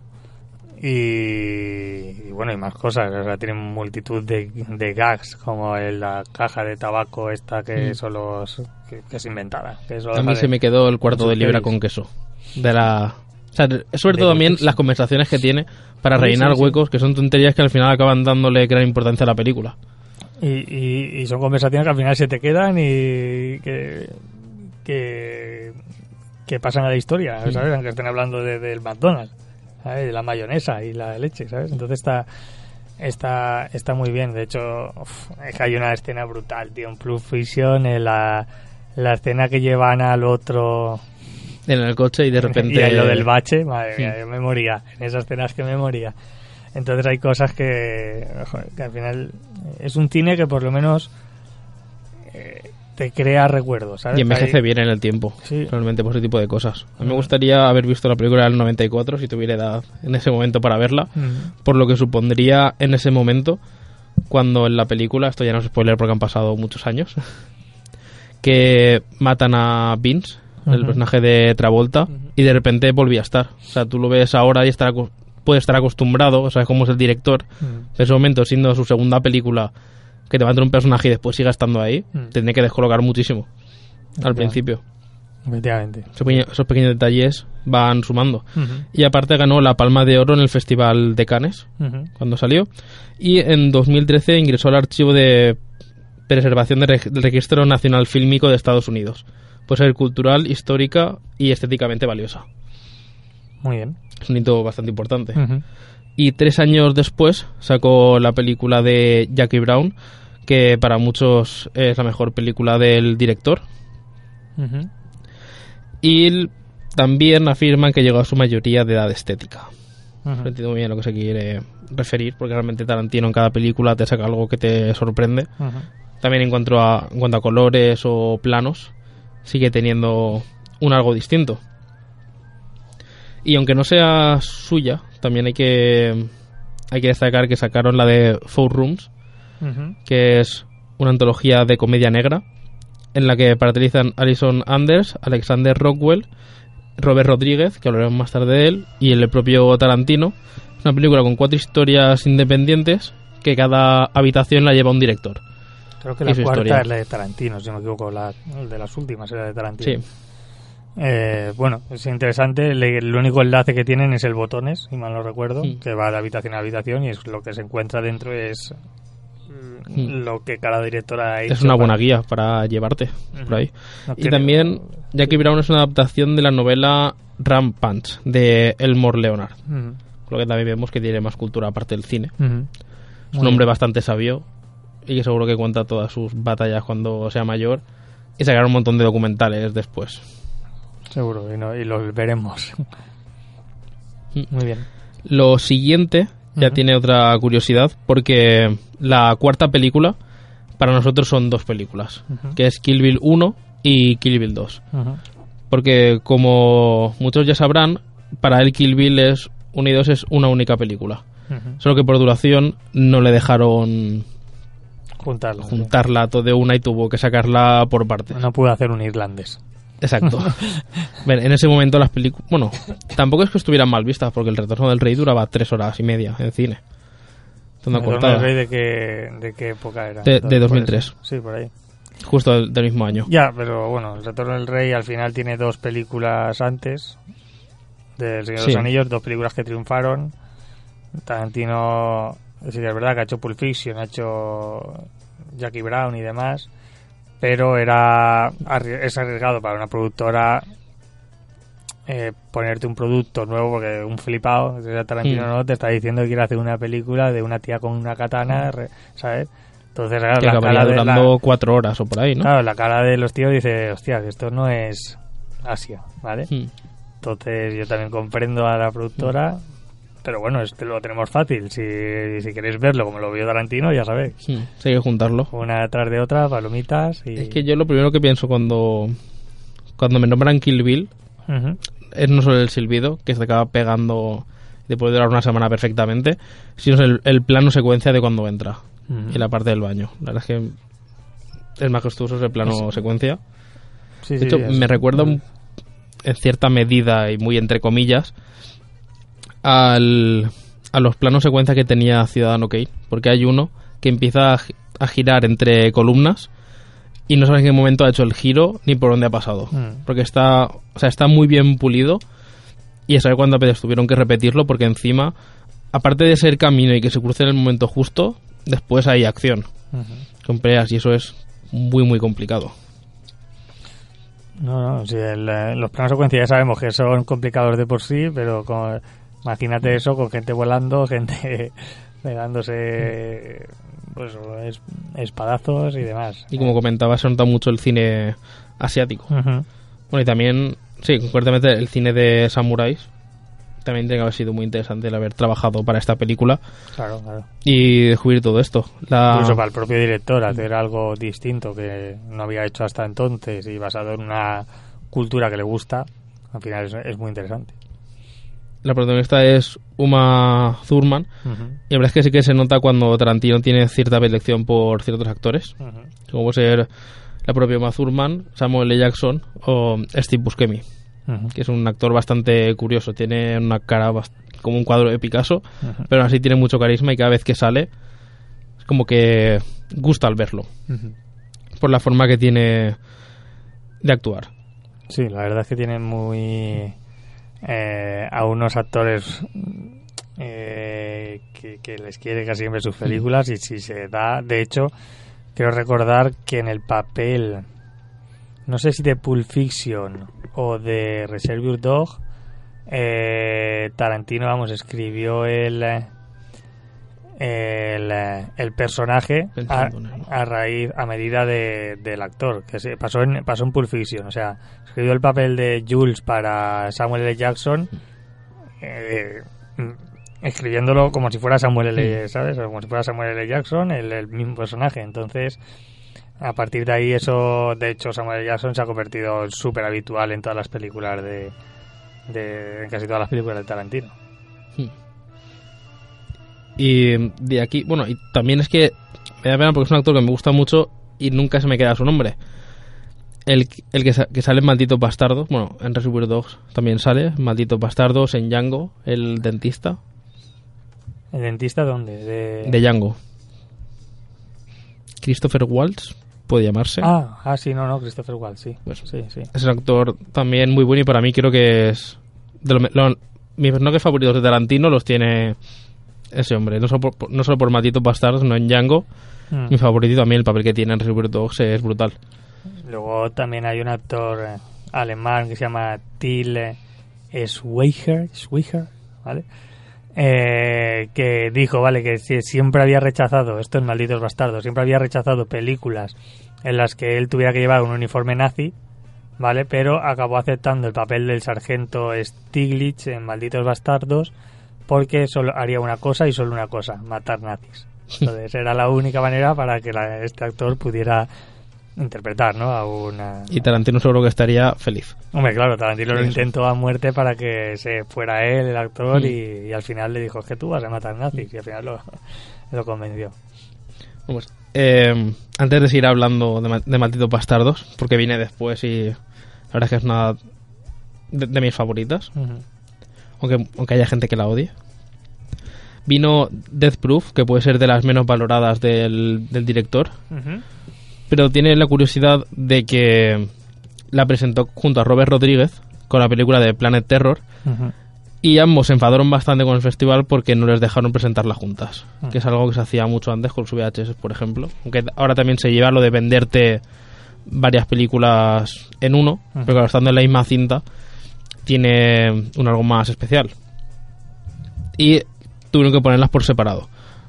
Y, y bueno, y más cosas. O sea, tiene multitud de, de gags, como en la caja de tabaco esta que Mm. son los. que, que es inventada. Que A mí se me quedó el cuarto de libra con queso. De la... O sea, sobre todo también las conversaciones que tiene para Sí, rellenar sí, sí. huecos, que son tonterías que al final acaban dándole gran importancia a la película. Y, y- y son conversaciones que al final se te quedan y que, que, que pasan a la historia, ¿sabes? Aunque estén hablando de- del McDonald's, la mayonesa y la leche, ¿sabes? Entonces está, está, está muy bien. De hecho, uf, es que hay una escena brutal, tío, en Plus Fiction, en la, la escena que llevan al otro En el coche y de repente... y lo del bache, madre Sí. mía, yo me moría. En esas escenas que me moría. Entonces hay cosas que, joder, que al final es un cine que por lo menos eh, te crea recuerdos, ¿sabes? Y envejece Hay- bien en el tiempo, Sí. realmente por ese tipo de cosas. A mí me gustaría haber visto la película del 94 si tuviera edad en ese momento para verla, Mm, por lo que supondría en ese momento cuando en la película, esto ya no es spoiler porque han pasado muchos años, que matan a Vince, el personaje de Travolta, y de repente volvía a estar. O sea, tú lo ves ahora y estar acu- puede estar acostumbrado, sabes cómo es el director, en ese momento siendo su segunda película que te mata un personaje y después siga estando ahí, Mm. tendría que descolocar muchísimo al principio. efectivamente. Esos pequeños, esos pequeños detalles van sumando. Ujú, Y aparte ganó la Palma de Oro en el Festival de Cannes ujú. cuando salió. Y en 2013 ingresó al archivo de preservación del Registro Nacional Fílmico de Estados Unidos. Por ser cultural, histórica y estéticamente valiosa. Muy bien. Es un hito bastante importante. Ujú. Y tres años después sacó la película de Jackie Brown, que para muchos es la mejor película del director. Y también afirman que llegó a su mayoría de edad estética. No entiendo muy bien a lo que se quiere referir, porque realmente Tarantino en cada película te saca algo que te sorprende. Ujú. También en cuanto a, en cuanto a colores o planos, sigue teniendo un algo distinto. Y aunque no sea suya, también hay que, hay que destacar que sacaron la de Four Rooms, que es una antología de comedia negra, en la que participan Alison Anders, Alexander Rockwell, Robert Rodríguez, que hablaremos más tarde de él, y el propio Tarantino. Es una película con cuatro historias independientes, que cada habitación la lleva un director. Creo que la cuarta historia. es la de Tarantino, si no me equivoco. La, de las últimas era de Tarantino. Sí, Eh, bueno, es interesante. Le- el único enlace que tienen es el botones, si mal no recuerdo, que va de habitación a habitación y es lo que se encuentra dentro es lo que cada directora ha hecho. es una buena para- guía para llevarte por ahí. No Y tiene- también Jackie Brown es una adaptación de la novela Rampant de Elmore Leonard, lo que también vemos que tiene más cultura aparte del cine. Es un hombre bastante sabio y que seguro que cuenta todas sus batallas cuando sea mayor y sacará un montón de documentales después. Seguro, y, no- y los veremos. Mm. Muy bien. Lo siguiente ya tiene otra curiosidad porque la cuarta película para nosotros son dos películas, que es Kill Bill 1 y Kill Bill 2. Ujú. Porque como muchos ya sabrán, para él Kill Bill es 1 y 2 es una única película. Solo que por duración no le dejaron Juntarlo. sí. juntarla todo de una y tuvo que sacarla por partes. No pude hacer un irlandés. Exacto. En ese momento las películas... Bueno, tampoco es que estuvieran mal vistas, porque El Retorno del Rey duraba tres horas y media en cine. ¿El Retorno cortada. del Rey de qué, de qué época era? De- de Entonces, por 2003. eso. Sí, por ahí. Justo del, del mismo año. Ya, pero bueno, El Retorno del Rey al final tiene dos películas antes del Señor de Sí. los Anillos, dos películas que triunfaron. Tarantino, sí, es verdad que ha hecho Pulp Fiction, ha hecho Jackie Brown y demás, pero era es arriesgado para una productora eh, ponerte un producto nuevo porque un flipado, Tarantino Mm. no te está diciendo que quiere hacer una película de una tía con una katana, re- ¿sabes? Entonces, claro, que la cara de la- durando cuatro horas o por ahí, ¿no? Claro, la cara de los tíos dice, hostia, que esto no es Asia, ¿vale? Mm. Entonces yo también comprendo a la productora, pero bueno, este lo tenemos fácil. Si, si queréis verlo como lo vio Tarantino, ya sabéis. Mm. Sí, hay que juntarlo. Una detrás de otra, palomitas y... Es que yo lo primero que pienso cuando, cuando me nombran Kill Bill es no solo el silbido, que se acaba pegando y puede durar una semana perfectamente, sino el, el plano secuencia de cuando entra y la parte del baño. La verdad es que es majestuoso ese plano secuencia. Sí, De hecho, me recuerda un- en cierta medida y muy entre comillas al, a los planos secuencia que tenía Ciudadano Kane, porque hay uno que empieza a, gi- a girar entre columnas y no sabes en qué momento ha hecho el giro ni por dónde ha pasado, Mm. porque está, o sea, está muy bien pulido y a saber cuántas veces tuvieron que repetirlo porque encima, aparte de ser camino y que se cruce en el momento justo, después hay acción. Ujú. con peleas y eso es muy muy complicado. No, no, si el, eh, los planos secuencia ya sabemos que son complicados de por sí, pero con, imagínate eso con gente volando, gente pegándose pues, es- espadazos y demás. Y como comentaba, se nota mucho el cine asiático. Bueno, y también, sí, concretamente el cine de samuráis. También tiene que haber sido muy interesante el haber trabajado para esta película Claro, claro. y descubrir todo esto. La... Incluso para el propio director hacer algo distinto que no había hecho hasta entonces y basado en una cultura que le gusta, al final es, es muy interesante. La protagonista es Uma Thurman. Y la verdad es que sí que se nota cuando Tarantino tiene cierta predilección por ciertos actores, Ujú. como puede ser la propia Uma Thurman, Samuel L. Jackson o Steve Buscemi, que es un actor bastante curioso. Tiene una cara como un cuadro de Picasso, pero aún así tiene mucho carisma y cada vez que sale es como que gusta al verlo, por la forma que tiene de actuar. Sí, la verdad es que tienen muy eh, a unos actores eh, que, les quiere casi siempre sus películas y si se da, de hecho, quiero recordar que en el papel, no sé si de Pulp Fiction o de Reservoir Dog, eh, Tarantino, vamos, escribió el el, el personaje a, raíz a medida de, del actor que se pasó en pasó en Pulp Fiction o sea escribió el papel de Jules para Samuel L. Jackson eh, escribiéndolo como si fuera Samuel L. ¿sabes? como si fuera Samuel L. Jackson el, el mismo personaje entonces a partir de ahí eso de hecho Samuel L. Jackson se ha convertido súper habitual en todas las películas de, de en casi todas las películas de Tarantino Y de aquí, bueno, y también es que me da pena porque es un actor que me gusta mucho y nunca se me queda su nombre. El, el que, sa- que sale en Malditos Bastardos, bueno, en Reservoir Dogs también sale, Malditos Bastardos, en Django, el dentista, ¿El dentista dónde? De... de Django. Christopher Waltz, puede llamarse. Ah, ah, sí, no, no, Christopher Waltz, sí. Pues- sí, sí. Es un actor también muy bueno y para mí creo que es de lo, me- lo- mis personajes favoritos de Tarantino los tiene ese hombre, no solo por, no solo por Malditos Bastardos, no en Django. Mm. Mi favorito también, el papel que tiene en Reservoir Dogs es brutal. Luego también hay un actor eh, alemán que se llama Till eh, Schweiger, Schweiger, ¿vale? Eh, que dijo, vale, que si- siempre había rechazado, esto en Malditos Bastardos, siempre había rechazado películas en las que él tuviera que llevar un uniforme nazi, ¿vale? Pero acabó aceptando el papel del sargento Stiglitz en Malditos Bastardos porque solo haría una cosa y solo una cosa, matar nazis. Entonces era la única manera para que la- este actor pudiera interpretar, ¿no? A una... Y Tarantino seguro que estaría feliz. Hombre, claro, Tarantino lo intentó a muerte para que se fuera él, el actor, Mm. y, y al final le dijo, es que tú vas a matar nazis, y al final lo, lo convenció. Pues, eh, antes de seguir hablando de, de Malditos Bastardos, porque viene después y la verdad es que es una de, de mis favoritas. Aunque, aunque haya gente que la odie. Vino Death Proof, que puede ser de las menos valoradas del, del director, pero tiene la curiosidad de que la presentó junto a Robert Rodríguez con la película de Planet Terror. Y ambos se enfadaron bastante con el festival porque no les dejaron presentarla juntas, que es algo que se hacía mucho antes con los VHS, por ejemplo, aunque ahora también se lleva lo de venderte varias películas en uno, pero claro, estando en la misma cinta tiene un algo más especial. Y tuvieron que ponerlas por separado.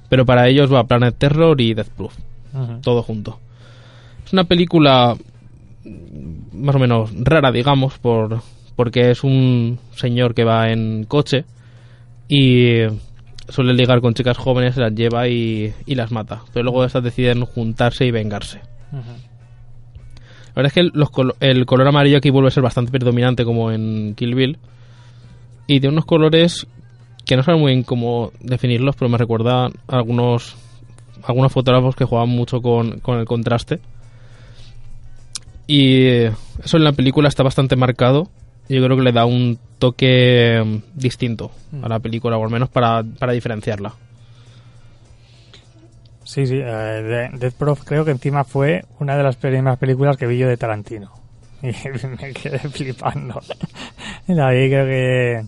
Pero para ellos va Planet Terror y Death Proof todo junto. Es una película más o menos rara, digamos, por porque es un señor que va en coche y suele ligar con chicas jóvenes, las lleva y, y las mata. Pero luego estas deciden juntarse y vengarse. La verdad es que los colo- el color amarillo aquí vuelve a ser bastante predominante como en Kill Bill. Y tiene unos colores que no saben muy bien cómo definirlos, pero me recuerda a algunos, algunos fotógrafos que jugaban mucho con, con el contraste. Y eso en la película está bastante marcado. Yo creo que le da un toque mm, distinto a la película, o al menos para, para diferenciarla. Sí, sí, eh, de- Death Proof creo que encima fue una de las primeras películas que vi yo de Tarantino. Y me quedé flipando. La vi creo que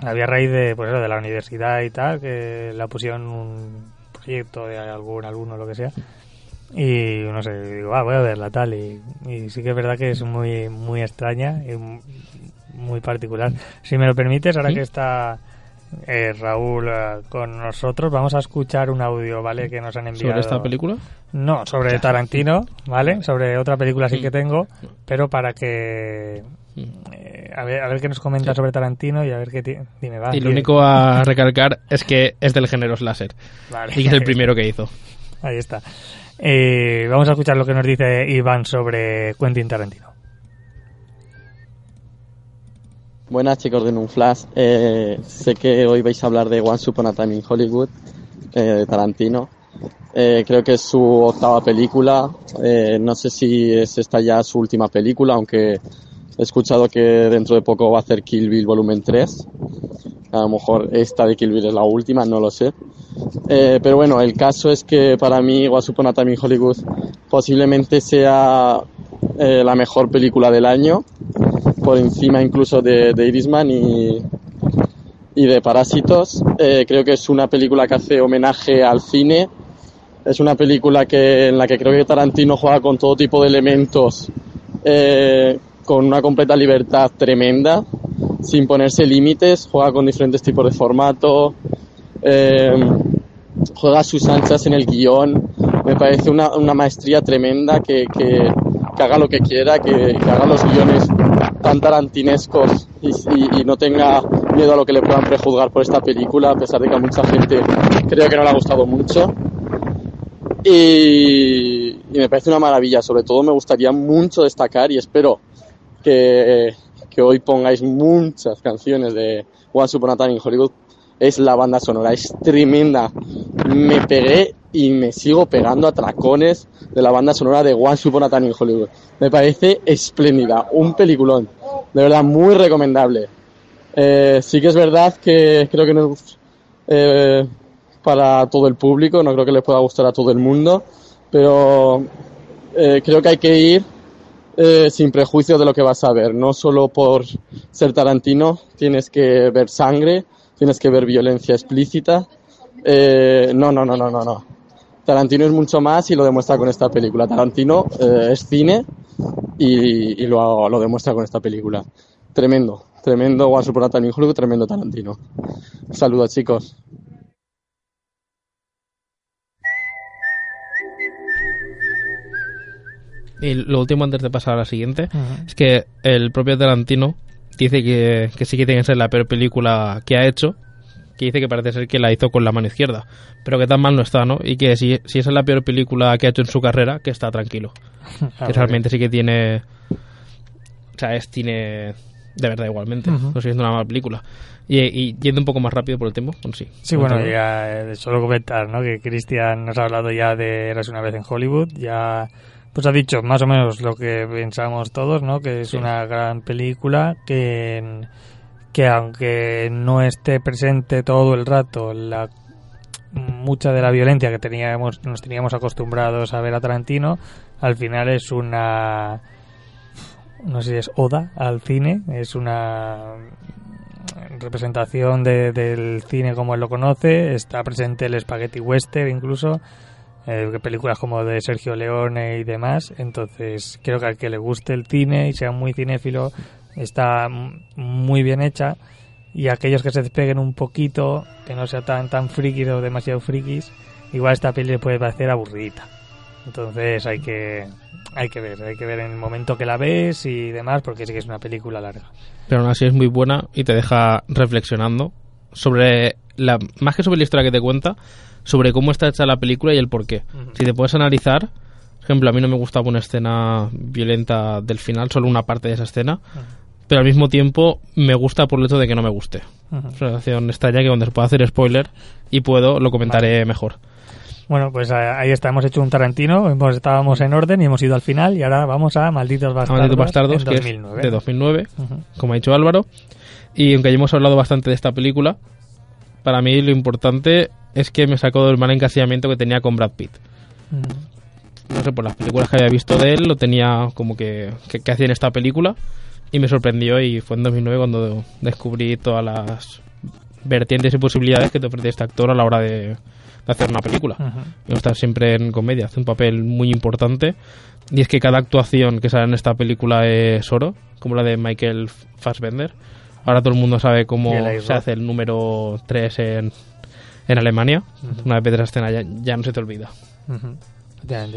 había raíz de, pues de la universidad y tal, que la pusieron un proyecto de algún alumno o lo que sea. y no sé, digo, ah, voy a verla tal. Y, y sí que es verdad que es muy, muy extraña y muy particular. Si me lo permites, ahora que está eh, Raúl eh, con nosotros, vamos a escuchar un audio, ¿vale? Que nos han enviado. ¿Sobre esta película? No, sobre Tarantino, ¿vale? Sobre otra película sí que tengo, pero para que eh, a, ver, a ver qué nos comenta sobre Tarantino y a ver qué dime va. Y lo único a recalcar es que es del género slasher. Vale. Y que es el primero que hizo. Ahí está. Eh, vamos a escuchar lo que nos dice Iván sobre Quentin Tarantino. Buenas chicos de Nunflash. Eh, sé que hoy vais a hablar de One Upon a Time in Hollywood, eh, de Tarantino. Eh, creo que es su octava película. Eh, no sé si es esta ya su última película, aunque he escuchado que dentro de poco va a hacer Kill Bill volumen 3. A lo mejor esta de Kill Bill es la última, no lo sé. Eh, pero bueno, el caso es que para mí Once Upon a Time in Hollywood posiblemente sea eh, la mejor película del año, por encima incluso de, de Irisman y, de Parásitos. Eh, creo que es una película que hace homenaje al cine. Es una película que, en la que creo que Tarantino juega con todo tipo de elementos eh, con una completa libertad tremenda, sin ponerse límites, juega con diferentes tipos de formato, eh, juega sus anchas en el guion, me parece una, una maestría tremenda que, que, haga lo que quiera, que, haga los guiones tan tarantinescos y, no tenga miedo a lo que le puedan prejuzgar por esta película, a pesar de que a mucha gente creo que no le ha gustado mucho. Y, me parece una maravilla, sobre todo me gustaría mucho destacar y espero que, que hoy pongáis muchas canciones de Once Upon a Time Hollywood es la banda sonora, es tremenda. Me pegué y me sigo pegando a tracones de la banda sonora de Once Upon Time in Hollywood. Me parece espléndida, un peliculón, de verdad muy recomendable. Eh, sí que es verdad que creo que no es eh, para todo el público, no creo que le pueda gustar a todo el mundo, pero eh, creo que hay que ir sin prejuicio de lo que vas a ver. No solo por ser Tarantino, tienes que ver sangre, tienes que ver violencia explícita. Eh, no, no, no, no, no, no. Tarantino es mucho más y lo demuestra con esta película. Tarantino eh, es cine y, y lo, lo, demuestra con esta película. Tremendo, tremendo Once Upon a Time in Hollywood, tremendo Tarantino. Saludos chicos. Y lo último antes de pasar a la siguiente uh -huh. es que el propio Tarantino dice que, que sí que tiene que ser la peor película que ha hecho, que dice que parece ser que la hizo con la mano izquierda, pero que tan mal no está, ¿no? Y que si, si esa es la peor película que ha hecho en su carrera, que está tranquilo. Ah, que realmente sí que tiene... O sea, es tiene... De verdad, igualmente. Uh -huh. No siendo una mala película. Y, y, yendo un poco más rápido por el tiempo, bueno, sí. Sí, bueno, ya eh, solo comentar, ¿no? Que Cristian nos ha hablado ya de Eras una vez en Hollywood, ya pues ha dicho más o menos lo que pensamos todos, ¿no? Que es sí. una gran película que, que aunque no esté presente todo el rato la mucha de la violencia que teníamos nos teníamos acostumbrados a ver a Tarantino, al final es una no sé si es oda al cine, es una representación de, del cine como él lo conoce, está presente el spaghetti western incluso eh, películas como de Sergio Leone y demás. Entonces, creo que al que le guste el cine y sea muy cinéfilo, está muy bien hecha. Y aquellos que se despeguen un poquito, que no sea tan tan frikis o demasiado frikis, igual esta peli le puede parecer aburridita. Entonces hay que hay que ver, hay que ver en el momento que la ves y demás, porque sí que es una película larga. Pero aún así es muy buena y te deja reflexionando sobre la más que sobre la historia que te cuenta, sobre cómo está hecha la película y el por qué. Uh -huh. Si te puedes analizar, por ejemplo, a mí no me gustaba una escena violenta del final, solo una parte de esa escena, uh -huh. pero al mismo tiempo me gusta por el hecho de que no me guste. Uh -huh. Relación está ya que donde se puede hacer spoiler y puedo, lo comentaré vale. mejor. Bueno, pues ahí está, hemos hecho un Tarantino, hemos, estábamos en orden y hemos ido al final y ahora vamos a Malditos Bastardos, Malditos Bastardos que 2009. es de 2009, como ha dicho Álvaro. Y aunque hayamos hablado bastante de esta película, para mí lo importante es que me sacó del mal encasillamiento que tenía con Brad Pitt. Mm. No sé, por las películas que había visto de él, lo tenía como que, que, que, hacía en esta película y me sorprendió y fue en 2009 cuando descubrí todas las vertientes y posibilidades que te ofrece este actor a la hora de, de hacer una película. Ujú. Me gusta siempre en comedia, hace un papel muy importante. Y es que cada actuación que sale en esta película es oro, como la de Michael Fassbender. Ahora todo el mundo sabe cómo se hace el número 3 en, en Alemania. Una vez ves la escena ya, ya no se te olvida.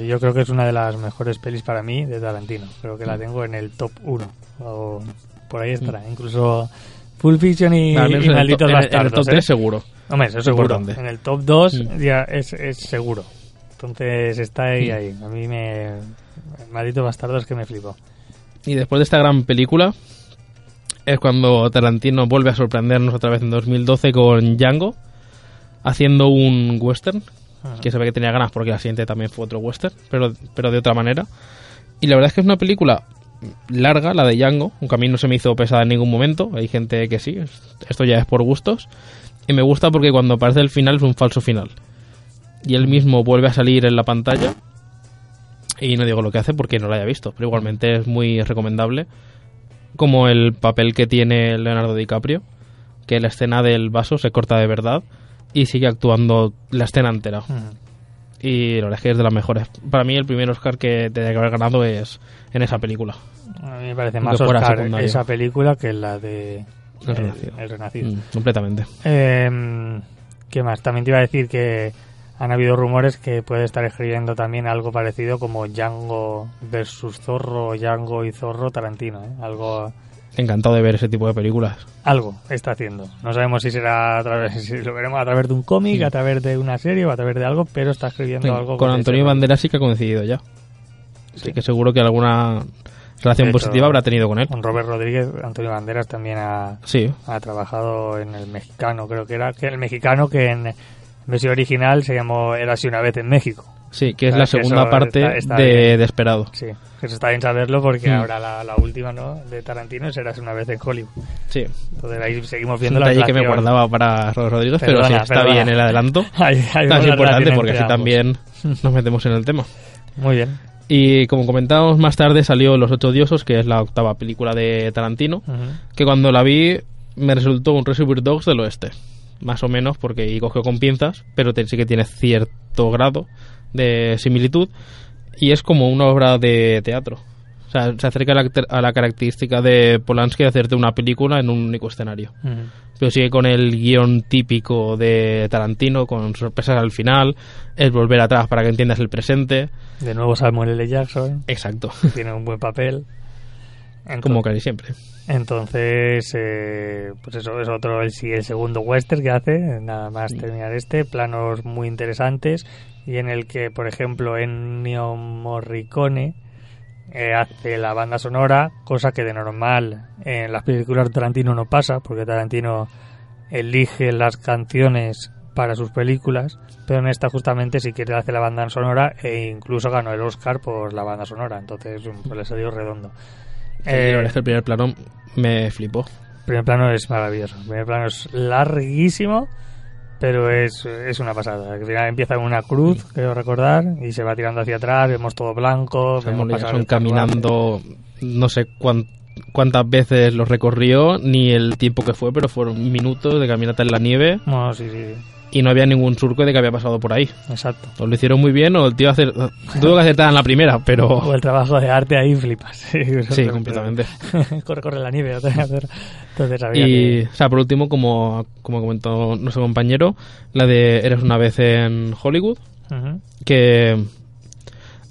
Yo creo que es una de las mejores pelis para mí de Tarantino. Creo que la tengo en el top 1. O por ahí estará. Incluso Full Fiction y, el Malditos en el- en el Bastardos. top ¿eh? 3 seguro. Hombre, eso seguro. En el top 2 Mm. ya es, es seguro. Entonces está ahí, Mm. ahí. A mí me... Malditos Bastardos que me flipó. Y después de esta gran película es cuando Tarantino vuelve a sorprendernos otra vez en 2012 con Django, haciendo un western, Ajá. que se ve que tenía ganas porque la siguiente también fue otro western, pero, pero de otra manera. Y la verdad es que es una película larga, la de Django, aunque a mí no se me hizo pesada en ningún momento, hay gente que sí, esto ya es por gustos, y me gusta porque cuando aparece el final es un falso final. Y él mismo vuelve a salir en la pantalla y no digo lo que hace porque no lo haya visto, pero igualmente es muy recomendable. Como el papel que tiene Leonardo DiCaprio, que la escena del vaso se corta de verdad y sigue actuando la escena entera. Ujú. Y la verdad es que es de las mejores. Para mí el primer Oscar que tendría que haber ganado es en esa película. A mí me parece más Oscar esa película que la de El Renacido. el Renacido. Mm, completamente. Eh, ¿Qué más? También te iba a decir que han habido rumores que puede estar escribiendo también algo parecido como Django versus Zorro, Django y Zorro Tarantino. ¿eh? Algo, Encantado de ver ese tipo de películas. algo está haciendo. No sabemos si será a través, si lo veremos a través de un cómic, Sí. a través de una serie o a través de algo, pero está escribiendo algo con Antonio. Banderas sí que ha coincidido ya. Sí. Así que seguro que alguna relación hecho, positiva habrá tenido con él. Con Robert Rodríguez, Antonio Banderas también ha, Sí, ha trabajado en el mexicano, creo que era que el mexicano que en versión original se llamó Era así una vez en México. Sí, que es Claro, la segunda parte está- está de bien. Desperado. Sí, que eso está bien saberlo porque Mm. ahora la, la última, ¿no? De Tarantino será una vez en Hollywood. Sí, Entonces ahí seguimos viendo la que me guardaba para Robert Rodríguez, pero sí, está perdona. bien el adelanto. No, vemos es importante porque así también nos metemos en el tema. Muy bien. Y como comentábamos más tarde salió Los Ocho Diosos, que es la octava película de Tarantino, Ujú. que cuando la vi me resultó un Reservoir Dogs del oeste. Más o menos, porque y cogió con pinzas, pero sí que tiene cierto grado de similitud. Y es como una obra de teatro. O sea, se acerca a la, a la característica de Polanski de hacerte una película en un único escenario. Pero sigue con el guion típico de Tarantino, con sorpresas al final, el volver atrás para que entiendas el presente. De nuevo Samuel L. Jackson, Exacto, tiene un buen papel. Entonces, como casi siempre. entonces, eh, pues eso es otro, el, el segundo western que hace, nada más terminar este, planos muy interesantes y en el que, por ejemplo, Ennio Morricone eh, hace la banda sonora, cosa que de normal en las películas de Tarantino no pasa, porque Tarantino elige las canciones para sus películas, pero en esta justamente sí quiere hacer la banda sonora e incluso ganó el Oscar por la banda sonora, entonces pues, le salió redondo. Eh, la verdad es que el primer plano me flipó. el primer plano es maravilloso. El primer plano es larguísimo, pero es, es una pasada. Al final empieza en una cruz, creo recordar, y se va tirando hacia atrás, vemos todo blanco. Vemos pasar caminando, no sé cuán- cuántas veces lo recorrió, ni el tiempo que fue, pero fueron minutos de caminata en la nieve No, sí, sí, sí, y no había ningún surco de que había pasado por ahí. exacto. O lo hicieron muy bien o el tío hacer, tuvo que acertar en la primera, pero O el trabajo de arte ahí flipas. Sí, sí, completamente. corre, corre la nieve. Entonces, entonces había Y, que- o sea, por último, como, como comentó nuestro compañero, la de Eres una vez en Hollywood, que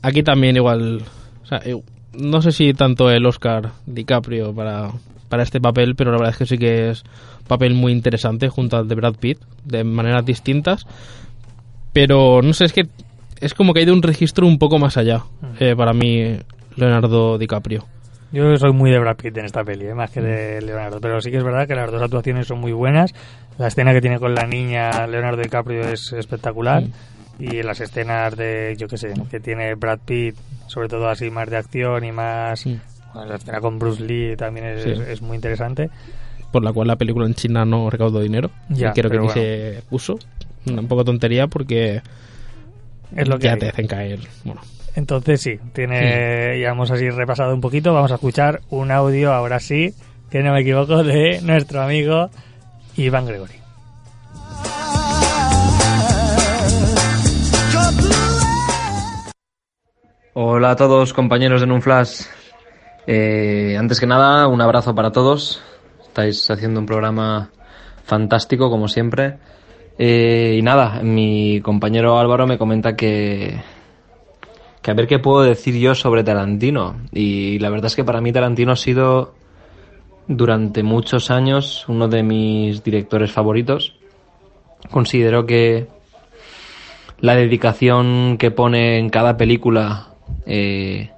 aquí también igual, o sea, eh, no sé si tanto el Oscar DiCaprio para, para este papel, pero la verdad es que sí que es papel muy interesante junto al de Brad Pitt, de maneras distintas, pero no sé, es que es como que hay de un registro un poco más allá, eh, para mí, Leonardo DiCaprio. Yo soy muy de Brad Pitt en esta peli, ¿eh? más que de Leonardo. Pero sí que es verdad que las dos actuaciones son muy buenas. La escena que tiene con la niña Leonardo DiCaprio es espectacular. Mm. Y las escenas de, yo qué sé, que tiene Brad Pitt, sobre todo así más de acción y más... Mm. Bueno, la escena con Bruce Lee también es, Sí. es- es muy interesante por la cual la película en China no recaudó dinero. Ya, y creo que ni bueno. se puso. Un poco tontería porque es lo que te hacen caer. Entonces sí, tiene, sí. ya hemos así repasado un poquito. Vamos a escuchar un audio ahora sí, que no me equivoco, de nuestro amigo Iván Gregory. Hola a todos compañeros de Nunflash. Eh, antes que nada, un abrazo para todos. Estáis haciendo un programa fantástico, como siempre. Eh, y nada, mi compañero Álvaro me comenta que, que a ver qué puedo decir yo sobre Tarantino. Y la verdad es que para mí Tarantino ha sido durante muchos años uno de mis directores favoritos. Considero que la dedicación que pone en cada película, eh,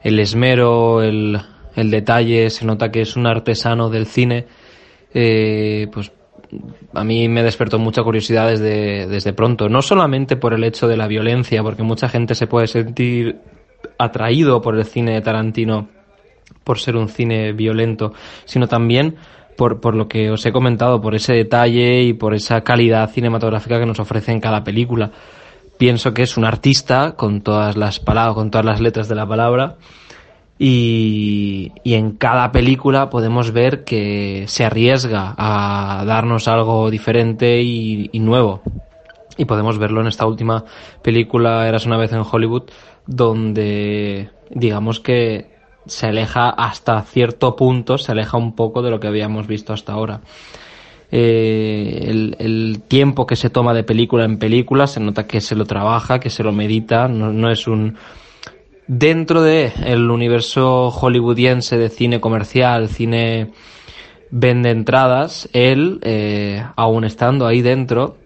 el esmero, el, el, detalle, se nota que es un artesano del cine, eh, pues a mí me despertó mucha curiosidad desde, desde pronto. No solamente por el hecho de la violencia, porque mucha gente se puede sentir atraído por el cine de Tarantino por ser un cine violento, sino también por, por lo que os he comentado, por ese detalle y por esa calidad cinematográfica que nos ofrece en cada película. Pienso que es un artista con todas las palabras, con todas las letras de la palabra. Y, y en cada película podemos ver que se arriesga a darnos algo diferente y, nuevo. Y podemos verlo en esta última película, Eras una vez en Hollywood, donde digamos que se aleja hasta cierto punto, se aleja un poco de lo que habíamos visto hasta ahora. Eh, el, tiempo que se toma de película en película se nota que se lo trabaja, que se lo medita, no es un dentro de el universo hollywoodiense de cine comercial, cine vende entradas, él, eh, aún estando ahí dentro,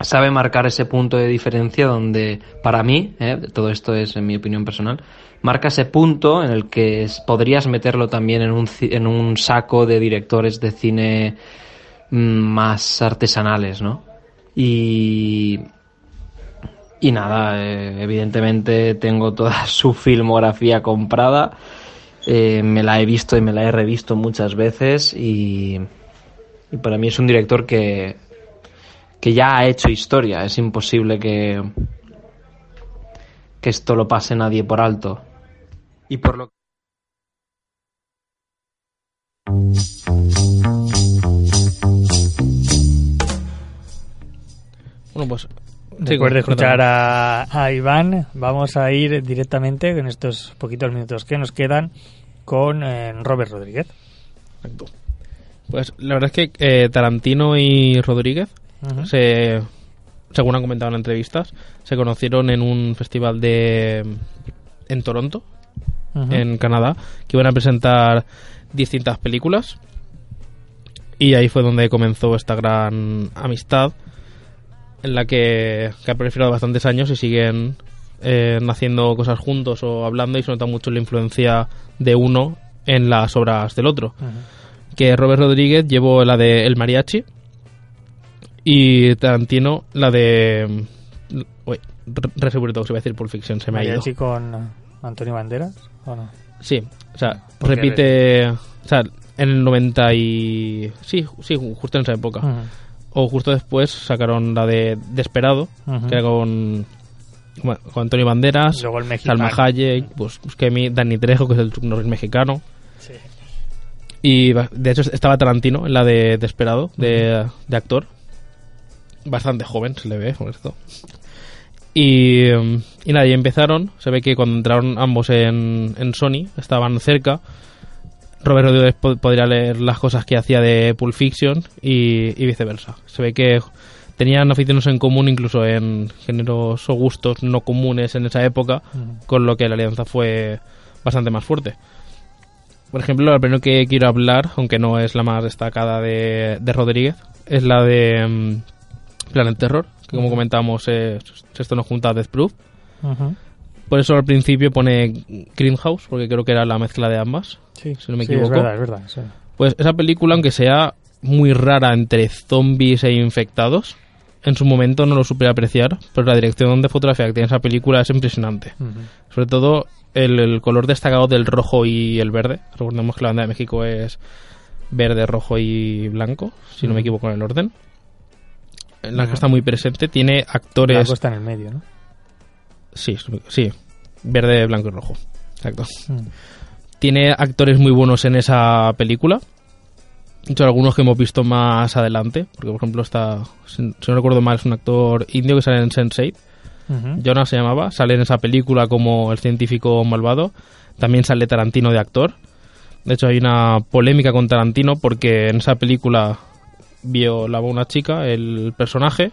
sabe marcar ese punto de diferencia donde, para mí, eh, todo esto es en mi opinión personal, marca ese punto en el que podrías meterlo también en un, en un saco de directores de cine más artesanales, ¿no? Y, y nada, eh, evidentemente tengo toda su filmografía comprada, eh, me la he visto y me la he revisto muchas veces y, y para mí es un director que, que ya ha hecho historia, es imposible que, que esto lo pase nadie por alto. Y por lo Bueno, pues Después de escuchar a, a, Iván, vamos a ir directamente en estos poquitos minutos que nos quedan con eh, Robert Rodríguez. Pues la verdad es que eh, Tarantino y Rodríguez, uh -huh. se, según han comentado en entrevistas, se conocieron en un festival de en Toronto, uh -huh. en Canadá, que iban a presentar distintas películas. Y ahí fue donde comenzó esta gran amistad en la que, que ha proliferado bastantes años y siguen eh, haciendo cosas juntos o hablando y se nota mucho la influencia de uno en las obras del otro. Uh -huh. Que Robert Rodríguez llevó la de El Mariachi y Tarantino la de... Uy, Reservoir Dogs, iba a decir Pulp Fiction, se me ¿Mariachi ha ido. con Antonio Banderas o no? Sí, o sea, Porque repite... O sea, en el 90 y... Sí, sí, justo en esa época. Uh -huh o justo después sacaron la de Desperado, uh -huh. que era con, bueno, con Antonio Banderas, Salma Hayek, pues, pues Danny Trejo, que es el subnormal mexicano. Sí. Y de hecho estaba Tarantino en la de Desperado, de, uh -huh. de actor. Bastante joven se le ve con esto. Y, y nada, y empezaron. Se ve que cuando entraron ambos en, en Sony, estaban cerca Robert Rodríguez podría leer las cosas que hacía de Pulp Fiction y, y, viceversa. Se ve que tenían aficiones en común incluso en géneros o gustos no comunes en esa época, uh -huh. con lo que la alianza fue bastante más fuerte. Por ejemplo, la primera que quiero hablar, aunque no es la más destacada de, de Rodríguez, es la de um, Planet Terror, que como comentábamos, eh, esto nos junta a Death Proof. Uh -huh. Por eso al principio pone Greenhouse, porque creo que era la mezcla de ambas. Sí, si no me sí, equivoco. Es verdad, es verdad. Sí. Pues esa película, aunque sea muy rara entre zombies e infectados, en su momento no lo supe apreciar, pero la dirección de fotografía que tiene esa película es impresionante. Uh -huh. Sobre todo el, el, color destacado del rojo y el verde. Recordemos que la banda de México es verde, rojo y blanco, si uh -huh. no me equivoco en el orden. En la uh -huh. que está muy presente, tiene actores. Blanco está en el medio, ¿no? Sí, sí. Verde, blanco y rojo. Exacto. Tiene actores muy buenos en esa película. De hecho, algunos que hemos visto más adelante. Porque, por ejemplo, está. Si no recuerdo mal, es un actor indio que sale en Sense8. Ujú. Jonas se llamaba, sale en esa película como el científico malvado. También sale Tarantino de actor. De hecho, hay una polémica con Tarantino porque en esa película violaba a una chica, el personaje.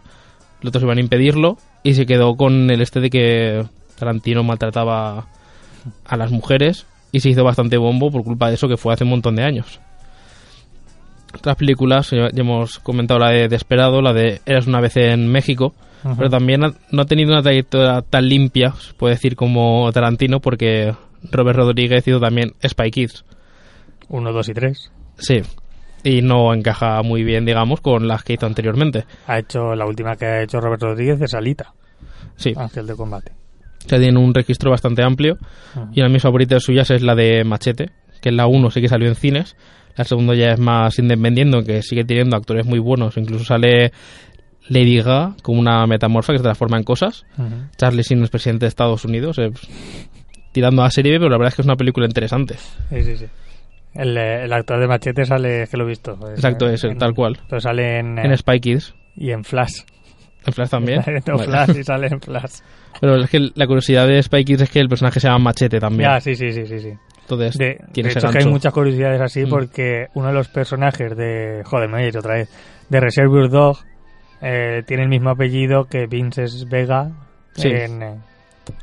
Los otros iban a impedirlo y se quedó con el este de que Tarantino maltrataba a las mujeres y se hizo bastante bombo por culpa de eso que fue hace un montón de años. Otras películas, ya hemos comentado la de Desperado, la de Eras una vez en México, pero también ha- no ha tenido una trayectoria tan limpia, se puede decir, como Tarantino, porque Robert Rodríguez hizo también Spy Kids. Uno, dos y tres. Sí. Y no encaja muy bien, digamos, con las que hizo anteriormente. Ha hecho la última que ha hecho Robert Rodríguez es Alita, Sí. Ángel de Combate. que tiene un registro bastante amplio. Y una de mis favoritas suyas es la de Machete, que es la 1 sí que salió en cines. La segunda ya es más independiente, que sigue teniendo actores muy buenos. Incluso sale Lady Gaga como una metamorfa que se transforma en cosas. Charlie Sheen es presidente de Estados Unidos, eh, tirando a serie B, pero la verdad es que es una película interesante. Sí, sí, sí. El, el actor de Machete sale, es que lo he visto. es, Exacto, es el en- tal cual. Pero sale en, En eh, Spy Kids, y en Flash. en Flash también. Vale. Flash y sale en Flash. Pero es que la curiosidad de Spy Kids es que el personaje se llama Machete también. Ya, sí, sí, sí, sí. sí. Entonces, De, tiene de ese hecho, que hay gancho. muchas curiosidades así Mm. porque uno de los personajes de. Joder, me he dicho otra vez. De Reservoir Dog eh, tiene el mismo apellido que Vinces Vega Sí. en, eh,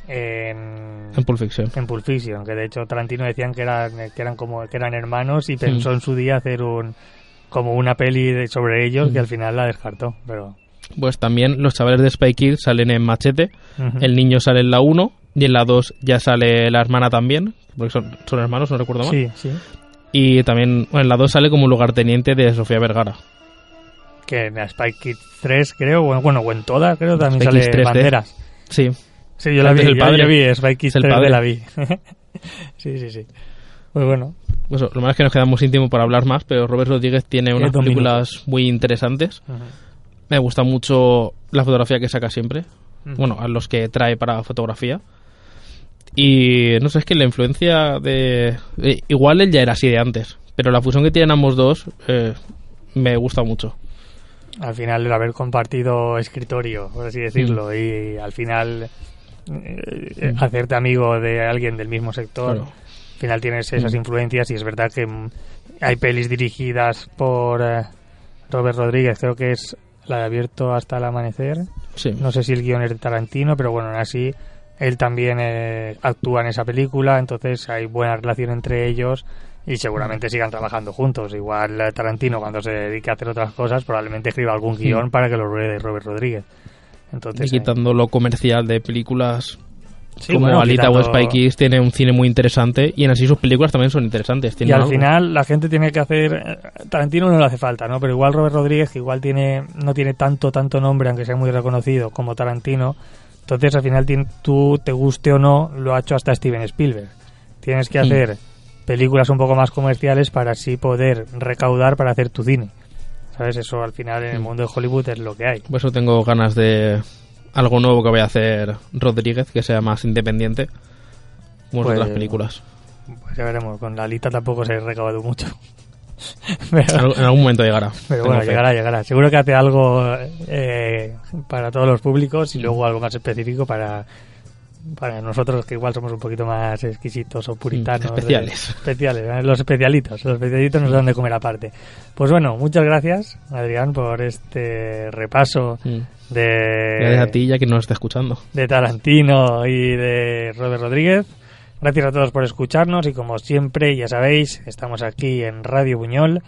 en, En Pulp Fiction. en Pulp Fiction. Que de hecho Tarantino decían que eran, que eran, como, que eran hermanos y pensó Mm. en su día hacer un como una peli de- sobre ellos que Mm. al final la descartó. Pero. Pues también los chavales de Spy Kids salen en Machete. El niño sale en la 1 y en la 2 ya sale la hermana también, porque son, son hermanos, no recuerdo mal. Sí, sí. Y también bueno, en la 2 sale como lugarteniente de Sofía Vergara. Que en Spy Kids 3, creo, bueno, bueno, o en todas, creo, también Spy sale Kids 3D. Banderas. Sí, Sí, yo la vi, el padre. yo vi Es el 3D, padre. la vi. sí, sí, sí. Pues bueno, pues lo malo es que nos queda mucho tiempo para hablar más, pero Robert Rodríguez tiene unas películas muy interesantes. Me gusta mucho la fotografía que saca siempre. Bueno, a los que trae para fotografía. Y no sé, es que la influencia de... eh, igual él ya era así de antes, pero la fusión que tienen ambos dos eh, me gusta mucho. al final el haber compartido escritorio, por así decirlo, y al final eh, Mm. hacerte amigo de alguien del mismo sector, Claro. al final tienes esas Mm. influencias y es verdad que mm, hay pelis dirigidas por eh, Robert Rodríguez, creo que es la de Abierto hasta el amanecer, Sí. no sé si el guion es de Tarantino, pero bueno, aún así él también eh, actúa en esa película, entonces hay buena relación entre ellos y seguramente sigan trabajando juntos. Igual eh, Tarantino cuando se dedique a hacer otras cosas probablemente escriba algún guion para que lo ruede Robert Rodríguez. Entonces, y eh, quitando lo comercial de películas sí, como bueno, Alita o Spy Kids, tiene un cine muy interesante y en así sus películas también son interesantes. Y al algo. final la gente tiene que hacer eh, Tarantino no le hace falta, ¿no? Pero igual Robert Rodríguez que igual tiene no tiene tanto tanto nombre aunque sea muy reconocido como Tarantino. Entonces al final tú te guste o no lo ha hecho hasta Steven Spielberg. Tienes que hacer películas un poco más comerciales para así poder recaudar para hacer tu cine. ¿Sabes? Eso al final en el Mm. mundo de Hollywood es lo que hay. Por eso tengo ganas de algo nuevo que vaya a hacer Rodríguez, que sea más independiente, como Pues- otras películas. Pues ya veremos, con la lista tampoco se ha recaudado mucho. Pero- En algún momento llegará. Pero bueno, fe. llegará, llegará. Seguro que hace algo eh, para todos los públicos y luego algo más específico para, para nosotros que igual somos un poquito más exquisitos o puritanos. Mm, especiales. de- especiales, ¿eh? los especialitos. Los especialitos nos dan de comer aparte. Pues bueno, muchas gracias, Adrián, por este repaso Mm. de, Gracias a ti, ya que nos está escuchando. de Tarantino y de Robert Rodríguez. Gracias a todos por escucharnos y como siempre, ya sabéis, estamos aquí en Radio Buñol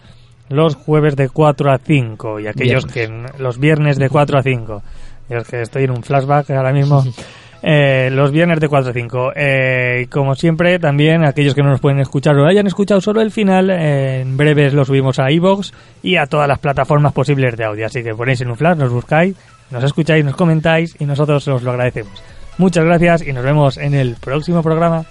los jueves de 4 a 5 y aquellos que los viernes de 4 a 5. Yo es que estoy en un flashback ahora mismo. Eh, los viernes de 4 a 5. Eh, como siempre, también aquellos que no nos pueden escuchar o hayan escuchado solo el final, eh, en breves lo subimos a iVoox y a todas las plataformas posibles de audio. Así que ponéis en un flash, nos buscáis, nos escucháis, nos comentáis y nosotros os lo agradecemos. Muchas gracias y nos vemos en el próximo programa.